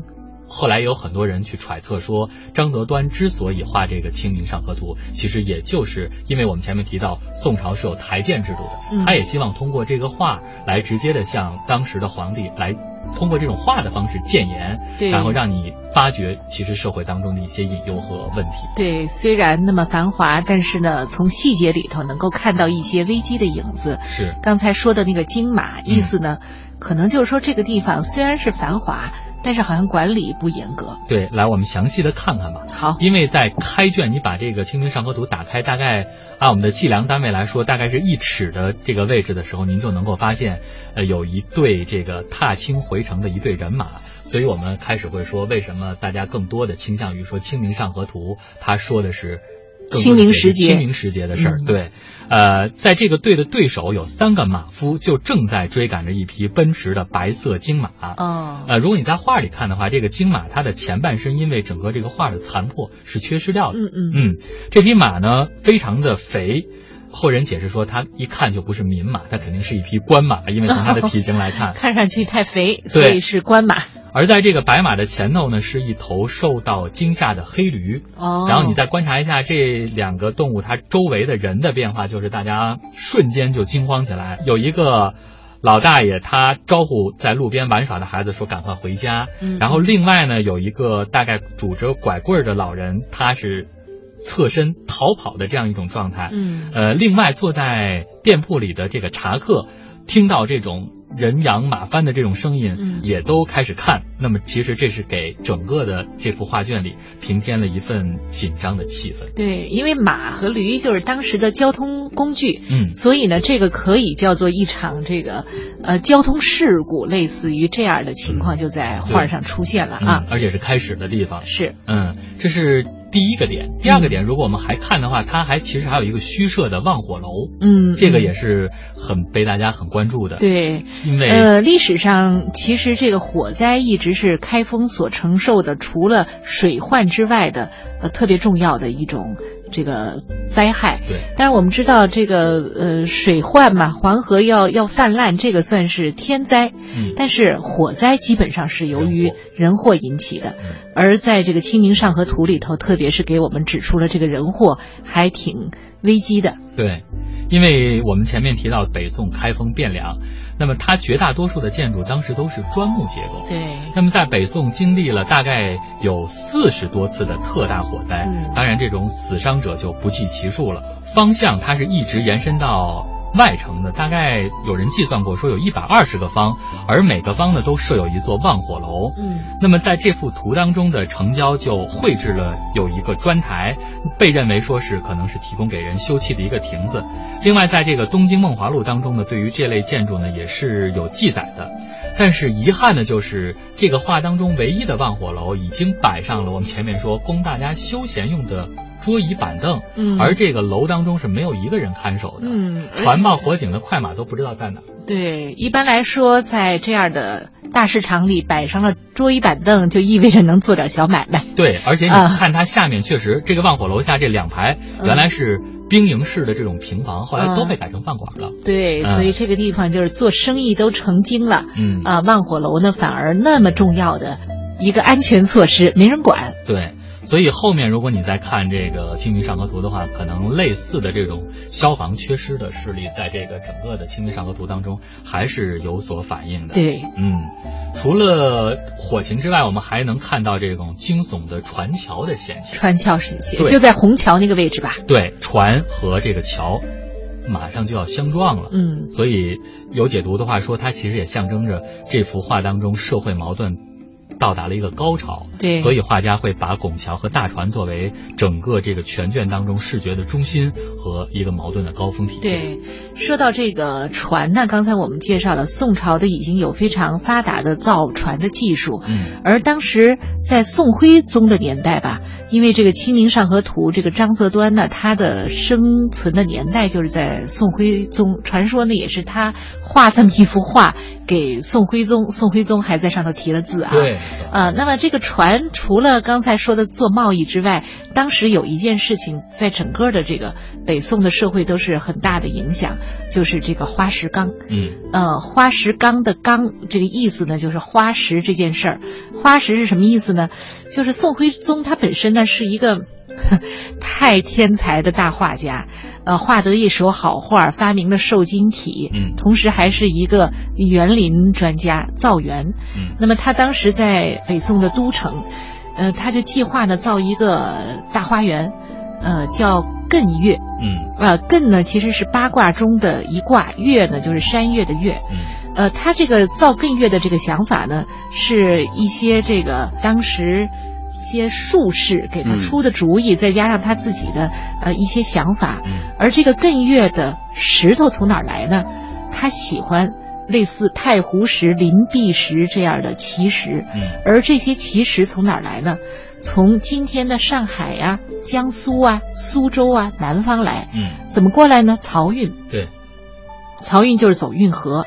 嗯后来有很多人去揣测说，张择端之所以画这个《清明上河图》，其实也就是因为我们前面提到宋朝是有台谏制度的，嗯他也希望通过这个画来直接的向当时的皇帝来通过这种画的方式谏言，然后让你发掘其实社会当中的一些隐忧和问题。对，虽然那么繁华，但是呢，从细节里头能够看到一些危机的影子。是刚才说的那个金马，意思呢，可能就是说这个地方虽然是繁华，但是好像管理不严格。对，来我们详细的看看吧。好，因为在开卷，你把这个《清明上河图》打开，大概按我们的计量单位来说，大概是一尺的这个位置的时候，您就能够发现，呃，有一队这个踏青回城的一队人马。所以我们开始会说，为什么大家更多的倾向于说《清明上河图》，它说的是清明时节清明时节的事儿。嗯对，呃，在这个队的对手有三个马夫，就正在追赶着一匹奔驰的白色金马。哦，呃，如果你在画里看的话，这个金马它的前半身因为整个这个画的残破是缺失掉的。嗯嗯嗯，这匹马呢非常的肥，后人解释说，它一看就不是民马，它肯定是一匹官马，因为从它的体型来看，[laughs] 看上去太肥，所以是官马。而在这个白马的前头呢，是一头受到惊吓的黑驴。哦，然后你再观察一下这两个动物它周围的人的变化，就是大家瞬间就惊慌起来。有一个老大爷，他招呼在路边玩耍的孩子说：“赶快回家。”嗯，然后另外呢，有一个大概拄着拐棍的老人，他是侧身逃跑的这样一种状态。嗯，呃，另外坐在店铺里的这个茶客，听到这种。人仰马翻的这种声音，也都开始看。那么，其实这是给整个的这幅画卷里平添了一份紧张的气氛。对，因为马和驴就是当时的交通工具，嗯，所以呢，这个可以叫做一场这个呃交通事故，类似于这样的情况就在画上出现了啊，而且是开始的地方。是，嗯，这是。第一个点，第二个点，如果我们还看的话，它还其实还有一个虚设的望火楼，嗯，这个也是很被大家很关注的。对，因为呃，历史上其实这个火灾一直是开封所承受的，除了水患之外的呃特别重要的一种。这个灾害，对，但是我们知道这个呃水患嘛，黄河要要泛滥，这个算是天灾，嗯，但是火灾基本上是由于人祸。引起的，而在这个《清明上河图》里头，特别是给我们指出了这个人祸还挺危机的，对，因为我们前面提到北宋开封汴梁。那么它绝大多数的建筑当时都是砖木结构。对。那么在北宋经历了大概有四十多次的特大火灾，嗯，当然这种死伤者就不计其数了。方向它是一直延伸到。外城的大概有人计算过，说有一百二十个方，而每个方呢都设有一座望火楼。嗯，那么在这幅图当中的城郊就绘制了有一个砖台，被认为说是可能是提供给人休憩的一个亭子。另外，在这个《东京梦华录》当中呢，对于这类建筑呢也是有记载的。但是遗憾的就是这个画当中唯一的望火楼已经摆上了我们前面说供大家休闲用的。桌椅板凳，嗯，而这个楼当中是没有一个人看守的，嗯，传报火警的快马都不知道在哪。对，一般来说，在这样的大市场里摆上了桌椅板凳，就意味着能做点小买卖。对，而且你看它下面确实，这个望火楼下这两排原来是兵营式的这种平房，后来都被改成饭馆了。对，所以这个地方就是做生意都成精了。嗯啊，望火楼呢反而那么重要的一个安全措施没人管。对。所以后面如果你再看这个《清明上河图》的话，可能类似的这种消防缺失的事例，在这个整个的《清明上河图》当中还是有所反映的。对，嗯，除了火情之外，我们还能看到这种惊悚的船桥的险情。船桥是就在虹桥那个位置吧？对，船和这个桥马上就要相撞了。嗯，所以有解读的话说，它其实也象征着这幅画当中社会矛盾。到达了一个高潮，对，所以画家会把拱桥和大船作为整个这个全卷当中视觉的中心和一个矛盾的高峰体现。对，说到这个船呢，刚才我们介绍了宋朝的已经有非常发达的造船的技术，嗯，而当时在宋徽宗的年代吧，因为这个《清明上河图》，这个张择端呢，他的生存的年代就是在宋徽宗，传说呢也是他画这么一幅画。给宋徽宗，宋徽宗还在上头提了字啊。对，呃，那么这个船除了刚才说的做贸易之外，当时有一件事情在整个的这个北宋的社会都是很大的影响，就是这个花石纲。嗯，呃，花石纲的纲这个意思呢，就是花石这件事儿。花石是什么意思呢？就是宋徽宗他本身呢是一个 [laughs] 太天才的大画家。呃，画得一手好画，发明了瘦金体，嗯，同时还是一个园林专家，造园。嗯，那么他当时在北宋的都城，呃，他就计划呢造一个大花园，呃，叫艮岳。嗯，呃，艮呢其实是八卦中的一卦，岳呢就是山岳的岳。嗯，呃，他这个造艮岳的这个想法呢，是一些这个当时。些术士给他出的主意，再加上他自己的呃一些想法，而这个艮岳的石头从哪儿来呢？他喜欢类似太湖石、林璧石这样的奇石，而这些奇石从哪儿来呢？从今天的上海呀、江苏啊、苏州啊南方来，怎么过来呢？漕运。对，漕运就是走运河。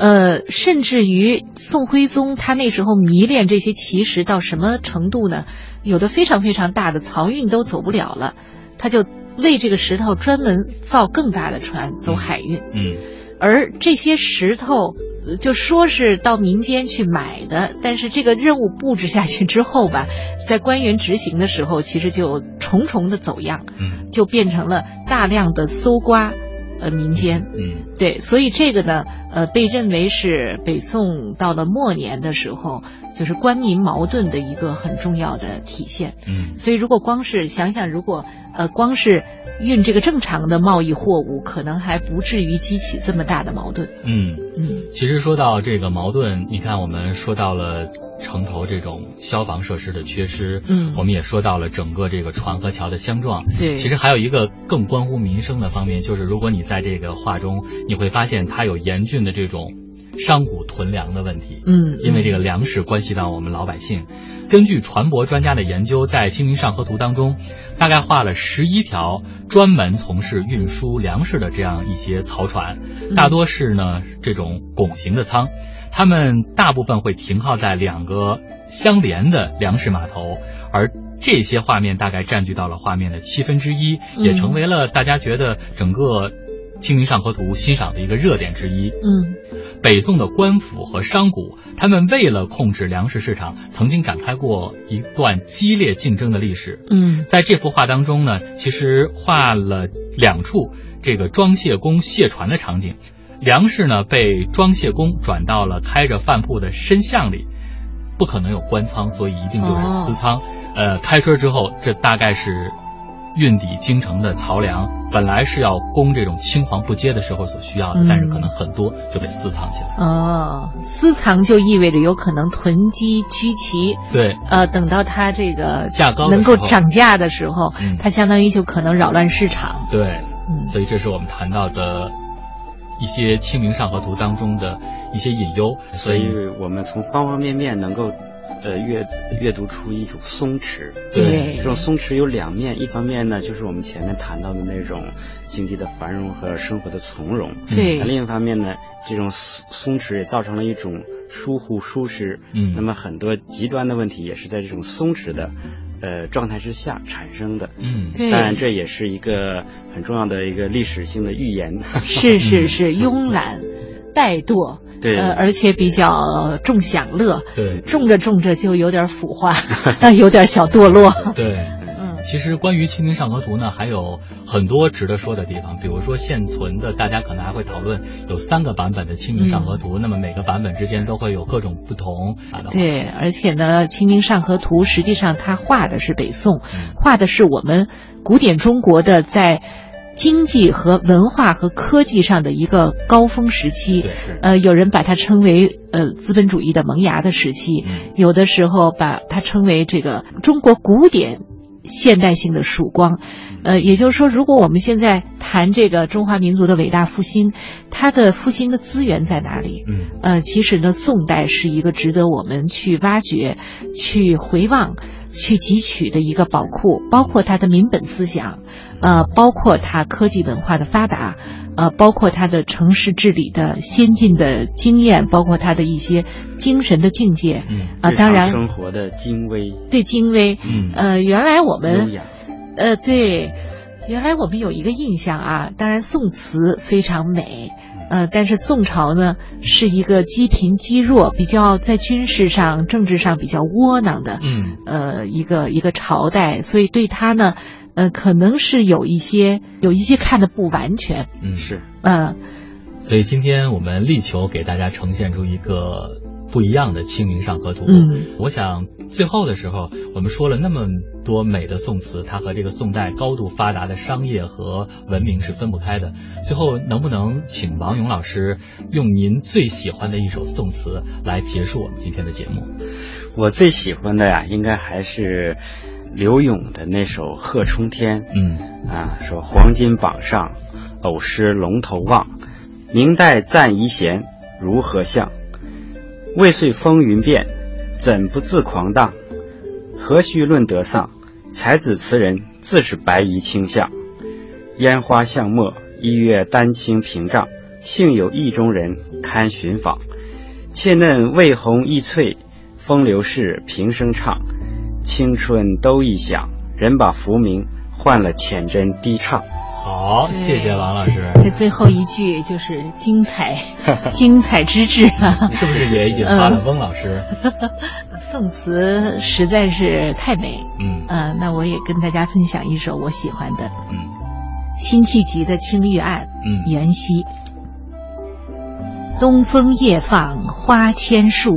呃，甚至于宋徽宗他那时候迷恋这些奇石到什么程度呢？有的非常非常大的漕运都走不了了，他就为这个石头专门造更大的船走海运。嗯，而这些石头。就说是到民间去买的，但是这个任务布置下去之后吧，在官员执行的时候，其实就重重的走样，嗯，就变成了大量的搜刮，呃，民间，嗯，对，所以这个呢，呃，被认为是北宋到了末年的时候，就是官民矛盾的一个很重要的体现，嗯，所以如果光是想想，如果呃光是。运这个正常的贸易货物，可能还不至于激起这么大的矛盾。嗯嗯，其实说到这个矛盾，你看我们说到了城头这种消防设施的缺失，嗯，我们也说到了整个这个船和桥的相撞。对，其实还有一个更关乎民生的方面，就是如果你在这个画中，你会发现它有严峻的这种商贾囤粮的问题。嗯，因为这个粮食关系到我们老百姓。根据船舶专家的研究，在《清明上河图》当中，大概画了十一条专门从事运输粮食的这样一些槽船，大多是呢这种拱形的舱，它们大部分会停靠在两个相连的粮食码头，而这些画面大概占据到了画面的七分之一，也成为了大家觉得整个。《清明上河图》欣赏的一个热点之一。嗯，北宋的官府和商贾，他们为了控制粮食市场，曾经展开过一段激烈竞争的历史。嗯，在这幅画当中呢，其实画了两处这个装卸工卸船的场景，粮食呢被装卸工转到了开着饭铺的深巷里，不可能有官仓，所以一定就是私仓。哦、呃，开春之后，这大概是。运抵京城的漕粮本来是要供这种青黄不接的时候所需要的，嗯、但是可能很多就被私藏起来。哦，私藏就意味着有可能囤积居奇。对。呃，等到它这个价高能够涨价的时候，嗯、它相当于就可能扰乱市场。对。嗯。所以这是我们谈到的一些《清明上河图》当中的一些隐忧。所以我们从方方面面能够。呃，阅阅读出一种松弛，对，这种松弛有两面，一方面呢，就是我们前面谈到的那种经济的繁荣和生活的从容，对；另一方面呢，这种松松弛也造成了一种疏忽舒适，嗯，那么很多极端的问题也是在这种松弛的呃状态之下产生的，嗯，对，当然这也是一个很重要的一个历史性的预言，是是是，[laughs] 慵懒怠惰。对，呃，而且比较重享乐，对，重着重着就有点腐化，[laughs] 但有点小堕落。[laughs] 对，嗯，其实关于《清明上河图》呢，还有很多值得说的地方，比如说现存的，大家可能还会讨论有三个版本的《清明上河图》，嗯、那么每个版本之间都会有各种不同。对，而且呢，《清明上河图》实际上它画的是北宋，嗯、画的是我们古典中国的在。经济和文化和科技上的一个高峰时期，呃，有人把它称为呃资本主义的萌芽的时期，嗯、有的时候把它称为这个中国古典现代性的曙光，呃，也就是说，如果我们现在谈这个中华民族的伟大复兴，它的复兴的资源在哪里？嗯，呃，其实呢，宋代是一个值得我们去挖掘、去回望。去汲取的一个宝库，包括它的民本思想，呃，包括它科技文化的发达，呃，包括它的城市治理的先进的经验，包括它的一些精神的境界，嗯，啊，当然生活的精微，对精微，嗯，呃，原来我们，呃，对，原来我们有一个印象啊，当然宋词非常美。呃，但是宋朝呢是一个积贫积弱、比较在军事上、政治上比较窝囊的，嗯，呃，一个一个朝代，所以对他呢，呃，可能是有一些有一些看的不完全，嗯，是，嗯，所以今天我们力求给大家呈现出一个不一样的《清明上河图》。嗯，我想最后的时候，我们说了那么多美的宋词，它和这个宋代高度发达的商业和文明是分不开的。最后，能不能请王勇老师用您最喜欢的一首宋词来结束我们今天的节目？我最喜欢的呀，应该还是刘勇的那首《贺冲天》。嗯，啊，说黄金榜上，偶失龙头望，明代赞遗贤如何相？未遂风云变，怎不自狂荡？何须论得丧？才子词人自是白衣卿相。烟花巷陌，一月丹青屏障。幸有意中人堪寻访。妾嫩未红亦翠，风流事平生唱。青春都一响，人把浮名换了浅斟低唱。好，谢谢王老师。这最后一句就是精彩，[laughs] 精彩之至啊！是不是也引发了翁老师？[laughs] 宋词实在是太美，嗯呃，那我也跟大家分享一首我喜欢的，嗯，辛弃疾的《青玉案》，嗯，元夕。东风夜放花千树，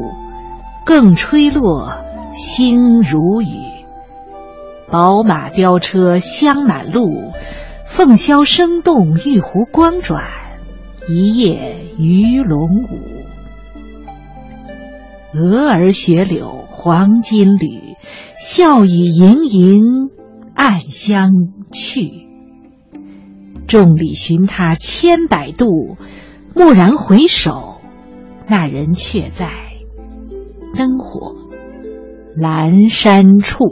更吹落，星如雨。宝马雕车香满路，凤箫声动玉壶光转，一夜鱼龙舞。蛾儿雪柳黄金缕，笑语盈盈暗香去。众里寻他千百度，蓦然回首，那人却在灯火阑珊处。